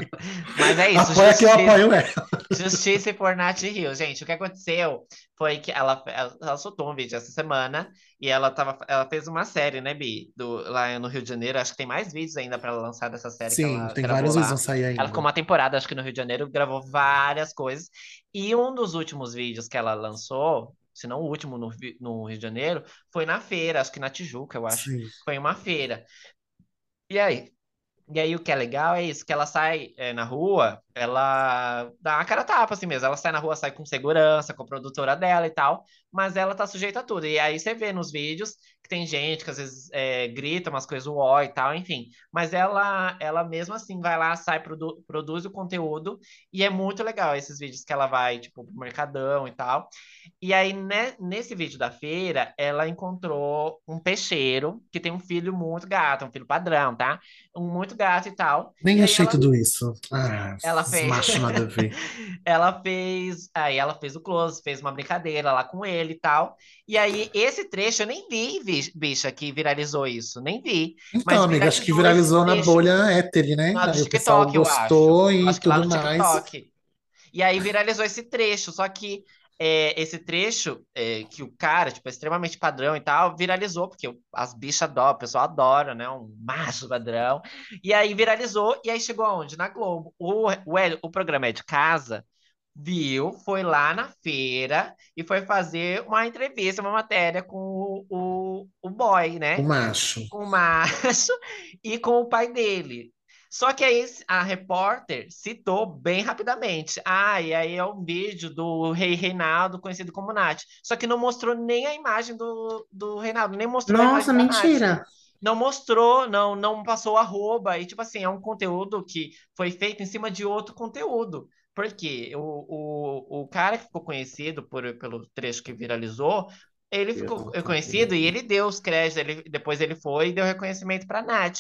Mas é isso, Apoia que eu justiça, apoio ela. justiça por Nath Rio. Gente, o que aconteceu foi que ela, ela, ela soltou um vídeo essa semana e ela, tava, ela fez uma série, né, Bi? Do, lá no Rio de Janeiro. Acho que tem mais vídeos ainda para ela lançar dessa série Sim, tem vários vídeos vão sair ainda. Ela ficou uma temporada, acho que no Rio de Janeiro, gravou várias coisas. E um dos últimos vídeos que ela lançou, se não o último no, no Rio de Janeiro, foi na feira, acho que na Tijuca, eu acho. Sim. Foi uma feira. E aí? E aí o que é legal é isso, que ela sai é, na rua, ela dá a cara a tapa assim mesmo. Ela sai na rua, sai com segurança, com a produtora dela e tal, mas ela tá sujeita a tudo. E aí você vê nos vídeos que tem gente que às vezes é, grita umas coisas uó e tal, enfim. Mas ela, ela mesmo assim vai lá, sai, produ produz o conteúdo, e é muito legal esses vídeos que ela vai, tipo, pro Mercadão e tal. E aí, né, nesse vídeo da feira, ela encontrou um peixeiro que tem um filho muito gato, um filho padrão, tá? Um muito gato e tal. Nem E achei ela- tudo isso. Ah, Ela fez- machos nada a ver. Ela fez, aí ela fez o close, fez uma brincadeira lá com ele e tal. E aí, esse trecho eu nem vi, bicha, que viralizou isso, nem vi. Então, Mas amiga, acho que viralizou na trecho. bolha hétero, né? Lá do Aí o pessoal TikTok, eu gostou acho. e Acho tudo mais. TikTok. E aí viralizou esse trecho, só que é, esse trecho é, que o cara, tipo, é extremamente padrão e tal, viralizou, porque as bichas adoram, o pessoal adora, né? Um macho padrão. E aí viralizou, e aí chegou aonde? Na Globo. O, o, o programa é de casa, viu, foi lá na feira e foi fazer uma entrevista, uma matéria com o, o, o boy, né? O macho. com o macho e com o pai dele. Só que aí a repórter citou bem rapidamente. Ah, e aí é um vídeo do rei Reinaldo, conhecido como Nath. Só que não mostrou nem a imagem do, do Reinaldo, nem mostrou a Nossa, imagem da Nath. mentira. Não mostrou, não, não passou arroba. E, tipo assim, é um conteúdo que foi feito em cima de outro conteúdo. Porque o, o, o cara que ficou conhecido por, pelo trecho que viralizou, ele ficou conhecido e ele deu os créditos, ele, depois ele foi e deu reconhecimento pra Nath.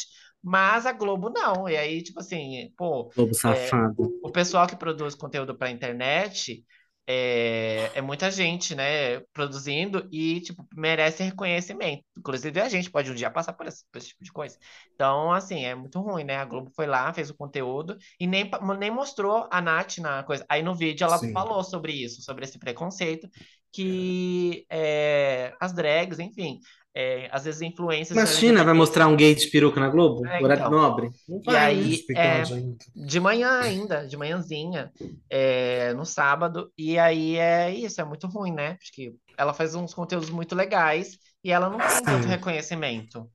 Mas a Globo não. E aí, tipo assim, pô, Globo safado. o pessoal que produz conteúdo pra internet é, é muita gente, né, produzindo e, tipo, merece reconhecimento. Inclusive, a gente pode um dia passar por esse, por esse tipo de coisa. Então, assim, é muito ruim, né? A Globo foi lá, fez o conteúdo e nem, nem mostrou a Nath na coisa. Aí no vídeo ela Sim. falou sobre isso, sobre esse preconceito que é, as drags, enfim, é, às vezes influências Imagina, vai mostrar um gay de peruca na Globo? É, Horário então. nobre? Não E vai, aí, né? Picante ainda. de manhã ainda, de manhãzinha, é, no sábado, e aí é isso, é muito ruim, né? Porque ela faz uns conteúdos muito legais e ela não tem tanto Sim. reconhecimento.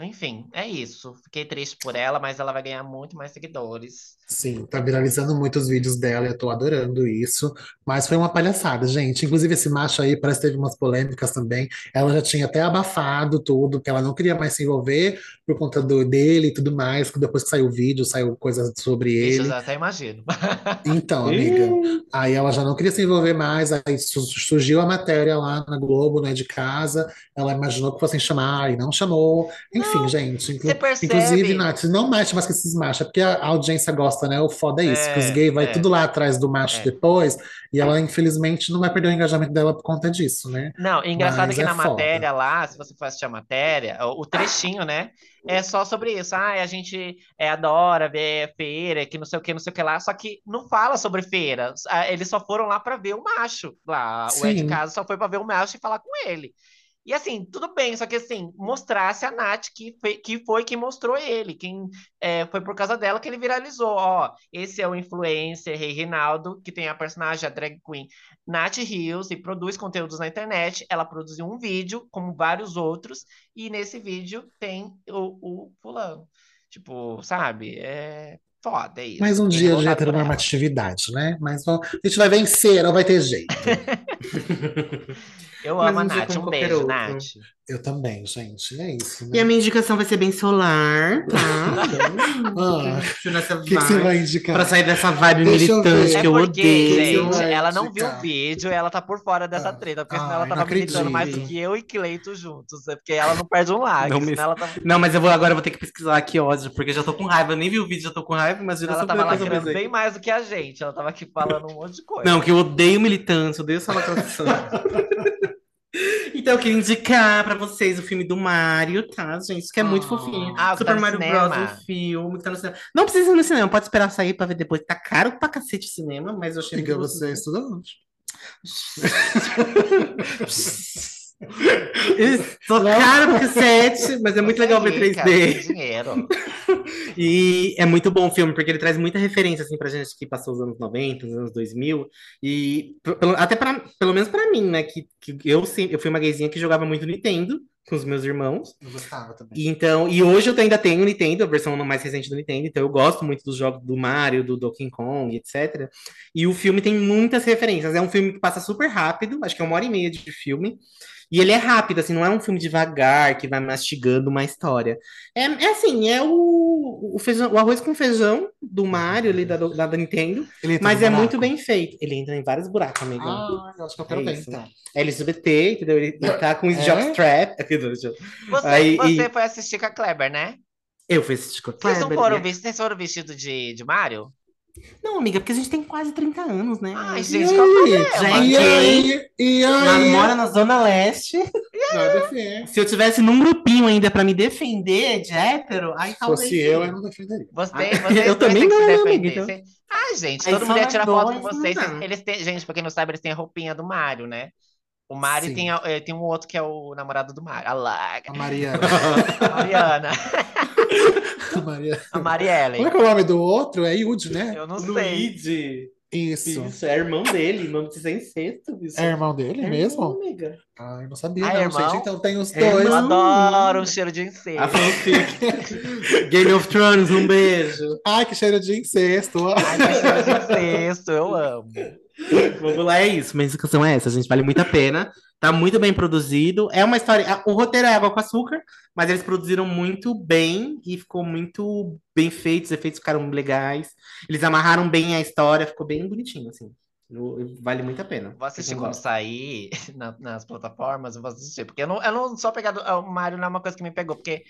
Enfim, é isso. Fiquei triste por ela, mas ela vai ganhar muito mais seguidores. Sim, tá viralizando muitos vídeos dela, eu tô adorando isso. Mas foi uma palhaçada, gente. Inclusive, esse macho aí parece que teve umas polêmicas também. Ela já tinha até abafado tudo, que ela não queria mais se envolver por conta do, dele e tudo mais. que Depois que saiu o vídeo, saiu coisas sobre Isso eu ele. já até imagino. Então, amiga, aí ela já não queria se envolver mais, aí su- surgiu a matéria lá na Globo, né, de casa, ela imaginou que fossem chamar e não chamou. Enfim, gente, inclu- inclusive, Nath, não mexe mais com esses machos, é porque a audiência gosta, né? O foda é isso, que os É, gays vai é. tudo lá atrás do macho É. depois, e ela, infelizmente, não vai perder o engajamento dela por conta disso, né? Não, engraçado Mas que é na foda. matéria lá, se você for assistir a matéria, o trechinho, né? É só sobre isso. Ah, a gente é, adora ver feira, que não sei o que, não sei o que lá. Só que não fala sobre feira. Ah, Eles só foram lá pra ver o macho lá. O Ed Sim. Casa só foi pra ver o macho e falar com ele. E assim, tudo bem, só que assim, mostrasse a Nath que foi, que foi quem mostrou ele, quem é, foi por causa dela que ele viralizou. Ó, esse é o influencer Rei Rinaldo, que tem a personagem, a drag queen Nath Rios, e produz conteúdos na internet. Ela produziu um vídeo, como vários outros, e nesse vídeo tem o, o fulano. Tipo, sabe? É foda, é isso. Mais um dia de heteronormatividade, né? Mas a gente vai vencer, não vai ter jeito. Eu Mas amo a Nath. Um beijo, outro. Nath. Eu também, gente. É isso, E a né? minha indicação vai ser bem solar, tá? Ah, eu O que, que você vai indicar? Pra sair dessa vibe Deixa eu militante. É que eu porque, odeio. gente, ela não viu o indicar. vídeo, ela tá por fora dessa Ah. treta, porque senão Ai, ela tava militando mais do que eu e Cleito juntos. É porque ela não perde um like, Não tava, Não, mas eu vou agora eu vou ter que pesquisar que ódio, porque eu já tô com raiva. Eu nem vi o vídeo, já tô com raiva, mas ela só tava eu lacrando bem mais do que a gente. Ela tava aqui falando um monte de coisa. Não, que eu odeio militância, odeio essa lacração. Então eu queria indicar pra vocês o filme do Mario, tá, gente? Isso que é muito Ah. fofinho. Ah, tá Super no Mario cinema. Bros. o filme que tá no cinema. Não precisa ir no cinema, pode esperar sair pra ver depois. Tá caro pra cacete o cinema, mas eu achei Fica você é estudante. Tô caro pra cacete, mas é muito legal ver Rica, 3D. tem dinheiro. E é muito bom o filme, porque ele traz muita referência, assim, pra gente que passou os anos 90, os anos 2000. E até pra, pelo menos pra mim, né? Que, que eu, eu fui uma gayzinha que jogava muito Nintendo com os meus irmãos. Eu gostava também. E então, e hoje eu ainda tenho o Nintendo, a versão mais recente do Nintendo, então eu gosto muito dos jogos do Mario, do Donkey Kong, etc. E o filme tem muitas referências. É um filme que passa super rápido, acho que é uma hora e meia de filme. E ele é rápido, assim, não é um filme devagar que vai mastigando uma história. É, é assim, é o, o, feijão, o arroz com feijão do Mario ali da, da, da Nintendo, mas é muito bem feito. Ele entra em vários buracos, amigo. Ah, eu acho que eu quero É ver, isso. então. É LGBT, entendeu? Ele, ele tá com É? jockstrap. Você, Aí, você e- foi assistir com a Kleber, né? Eu fui assistir com a Vocês não Kleber, foram, e a- vestidos, vocês foram vestidos de, de Mario? Não, amiga, porque a gente tem quase 30 anos, né? Ai, E gente, qual o problema? Gente, E aí? E Ela aí? mora na Zona Leste. Nada a ver. Se eu tivesse num grupinho ainda pra me defender de hétero, aí Se talvez. fosse eu, eu não defenderia. Você, Ah, vocês eu também se não, né, defender. amiga, então. Cê- Ah, gente, Aí todo mundo ia tirar foto com vocês. Eles têm, gente, pra quem não sabe, eles têm a roupinha do Mario, né? O Mario Sim. tem, a- eh, tem um outro que é o namorado do Mario. A Laga. A Mariana. A Mariana. A Mariana. A Marielle. Como é que é o nome do outro? É Yud, né? Eu não sei. Luigi. Isso. Isso, é irmão dele. Não precisa incesto. Isso. É irmão dele É mesmo? irmão, amiga. Ah, eu não sabia, Ah, não, irmão? gente. Então tem os É dois. Eu irmão. adoro um cheiro de incesto. A fanfic. Game of Thrones, um beijo. Ai, que cheiro de incesto. Ai, que cheiro de incesto, eu amo. Vamos lá, é isso. Minha indicação é essa, gente. Vale muito a pena. Tá muito bem produzido. É uma história. O roteiro é água com açúcar, mas eles produziram muito bem e ficou muito bem feito. Os efeitos ficaram legais. Eles amarraram bem a história, ficou bem bonitinho, assim. Eu- eu- Vale muito a pena. Vou assistir quando gosta. sair na- nas plataformas, eu vou assistir. Porque eu não, eu não sou pegado. O Mario não é uma coisa que me pegou, porque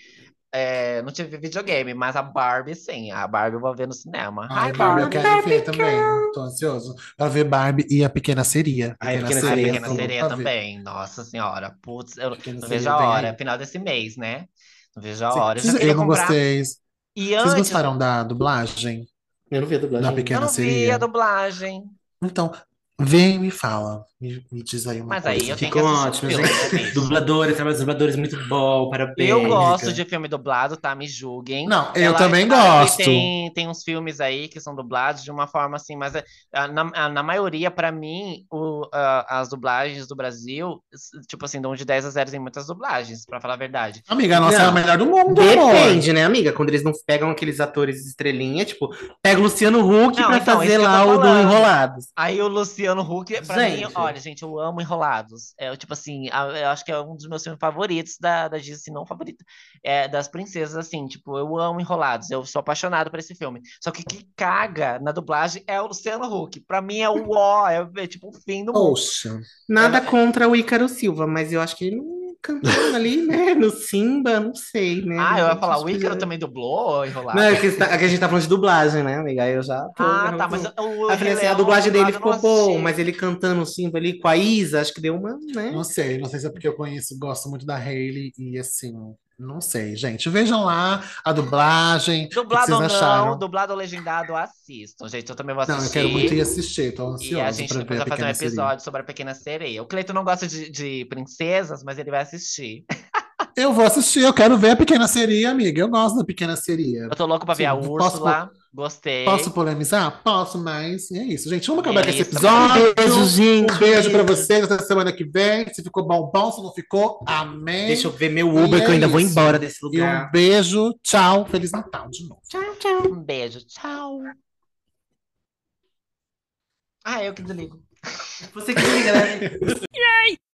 é, não tive videogame, mas a Barbie, sim. A Barbie eu vou ver no cinema. Ai, Hi, Barbie, eu Barbie. quero ver também. Tô ansioso pra ver Barbie e a Pequena Seria. Ai, a Pequena A Sereia, Pequena. Sereia pra ver. também. Nossa senhora. Putz, eu Pequena não vejo a hora. aí. Final desse mês, né? Não vejo a Sim. hora. Eu Vocês- Eu não comprar. gostei. E Vocês antes, gostaram da dublagem? Eu não vi a dublagem. Da eu Pequena não vi Sereia. a dublagem. Então, Vem e me fala. Me, me diz aí uma Mas coisa. aí eu tenho que Ficou assistir ótimo, gente. né? Dubladores, trabalho dos dubladores muito bom, parabéns. Eu gosto de filme dublado, tá? Me julguem. Não, eu Ela- também gosto. Tem, tem uns filmes aí que são dublados de uma forma assim, mas ah, na, na maioria, pra mim, o, ah, as dublagens do Brasil, tipo assim, dão de 10 a 0 em muitas dublagens, pra falar a verdade. Amiga, a nossa é a Não. melhor do mundo, amor. Depende, né, amiga? Quando eles não pegam aqueles atores estrelinha, tipo, pega o Luciano Huck Não, pra então, fazer lá o do. Enrolados. Aí o Luciano Huck, pra mim, Gente. Olha, gente, eu amo Enrolados. É, tipo assim, eu acho que é um dos meus filmes favoritos da, da Disney, se não favorito, é, das princesas, assim, tipo, eu amo Enrolados, eu sou apaixonado por esse filme. Só que o que caga na dublagem é o Luciano Huck. Pra mim é o ó, é, é tipo o fim do mundo. Poxa. Nada Ela- contra o Ícaro Silva, mas eu acho que ele não cantando ali, né? No Simba, não sei, né? Ah, eu ia falar, o Ícaro também dublou Enrolados? Não, é que, tá- é que a gente tá falando de dublagem, né, amiga? Aí eu já tô. Ah, tá, mas o assim, a dublagem dele ficou assisti. mas ele cantando o Simba ali com a Isa, acho que deu uma, né? Não sei, não sei se é porque eu conheço, gosto muito da Hailey e assim, não sei, gente. Vejam lá a dublagem. Dublado ou não, acharam? dublado ou legendado, assistam, gente. Eu também vou Não, eu assistir. quero muito ir assistir, tô E a gente pra depois ver a vai fazer um Pequena Sereia. episódio sobre a Pequena Sereia. O Cleiton não gosta de, de princesas, mas ele vai assistir. Eu vou assistir, eu quero ver a Pequena Sereia, amiga. Eu gosto da Pequena Sereia. Eu tô louco pra ver a Sim, posso- Úrsula. Gostei. Posso polemizar? Posso, mas é isso, gente. Vamos acabar É com esse isso. episódio. Beijo, gente. Um beijo pra vocês até semana que vem. Se ficou bom, bom. Se não ficou, amém. Deixa eu ver meu Uber, E que eu é ainda vou isso. embora desse E um lugar. beijo. Tchau. Feliz Natal de novo. Tchau, tchau. Um beijo. Tchau. Ah, eu que desligo. Você que liga, né?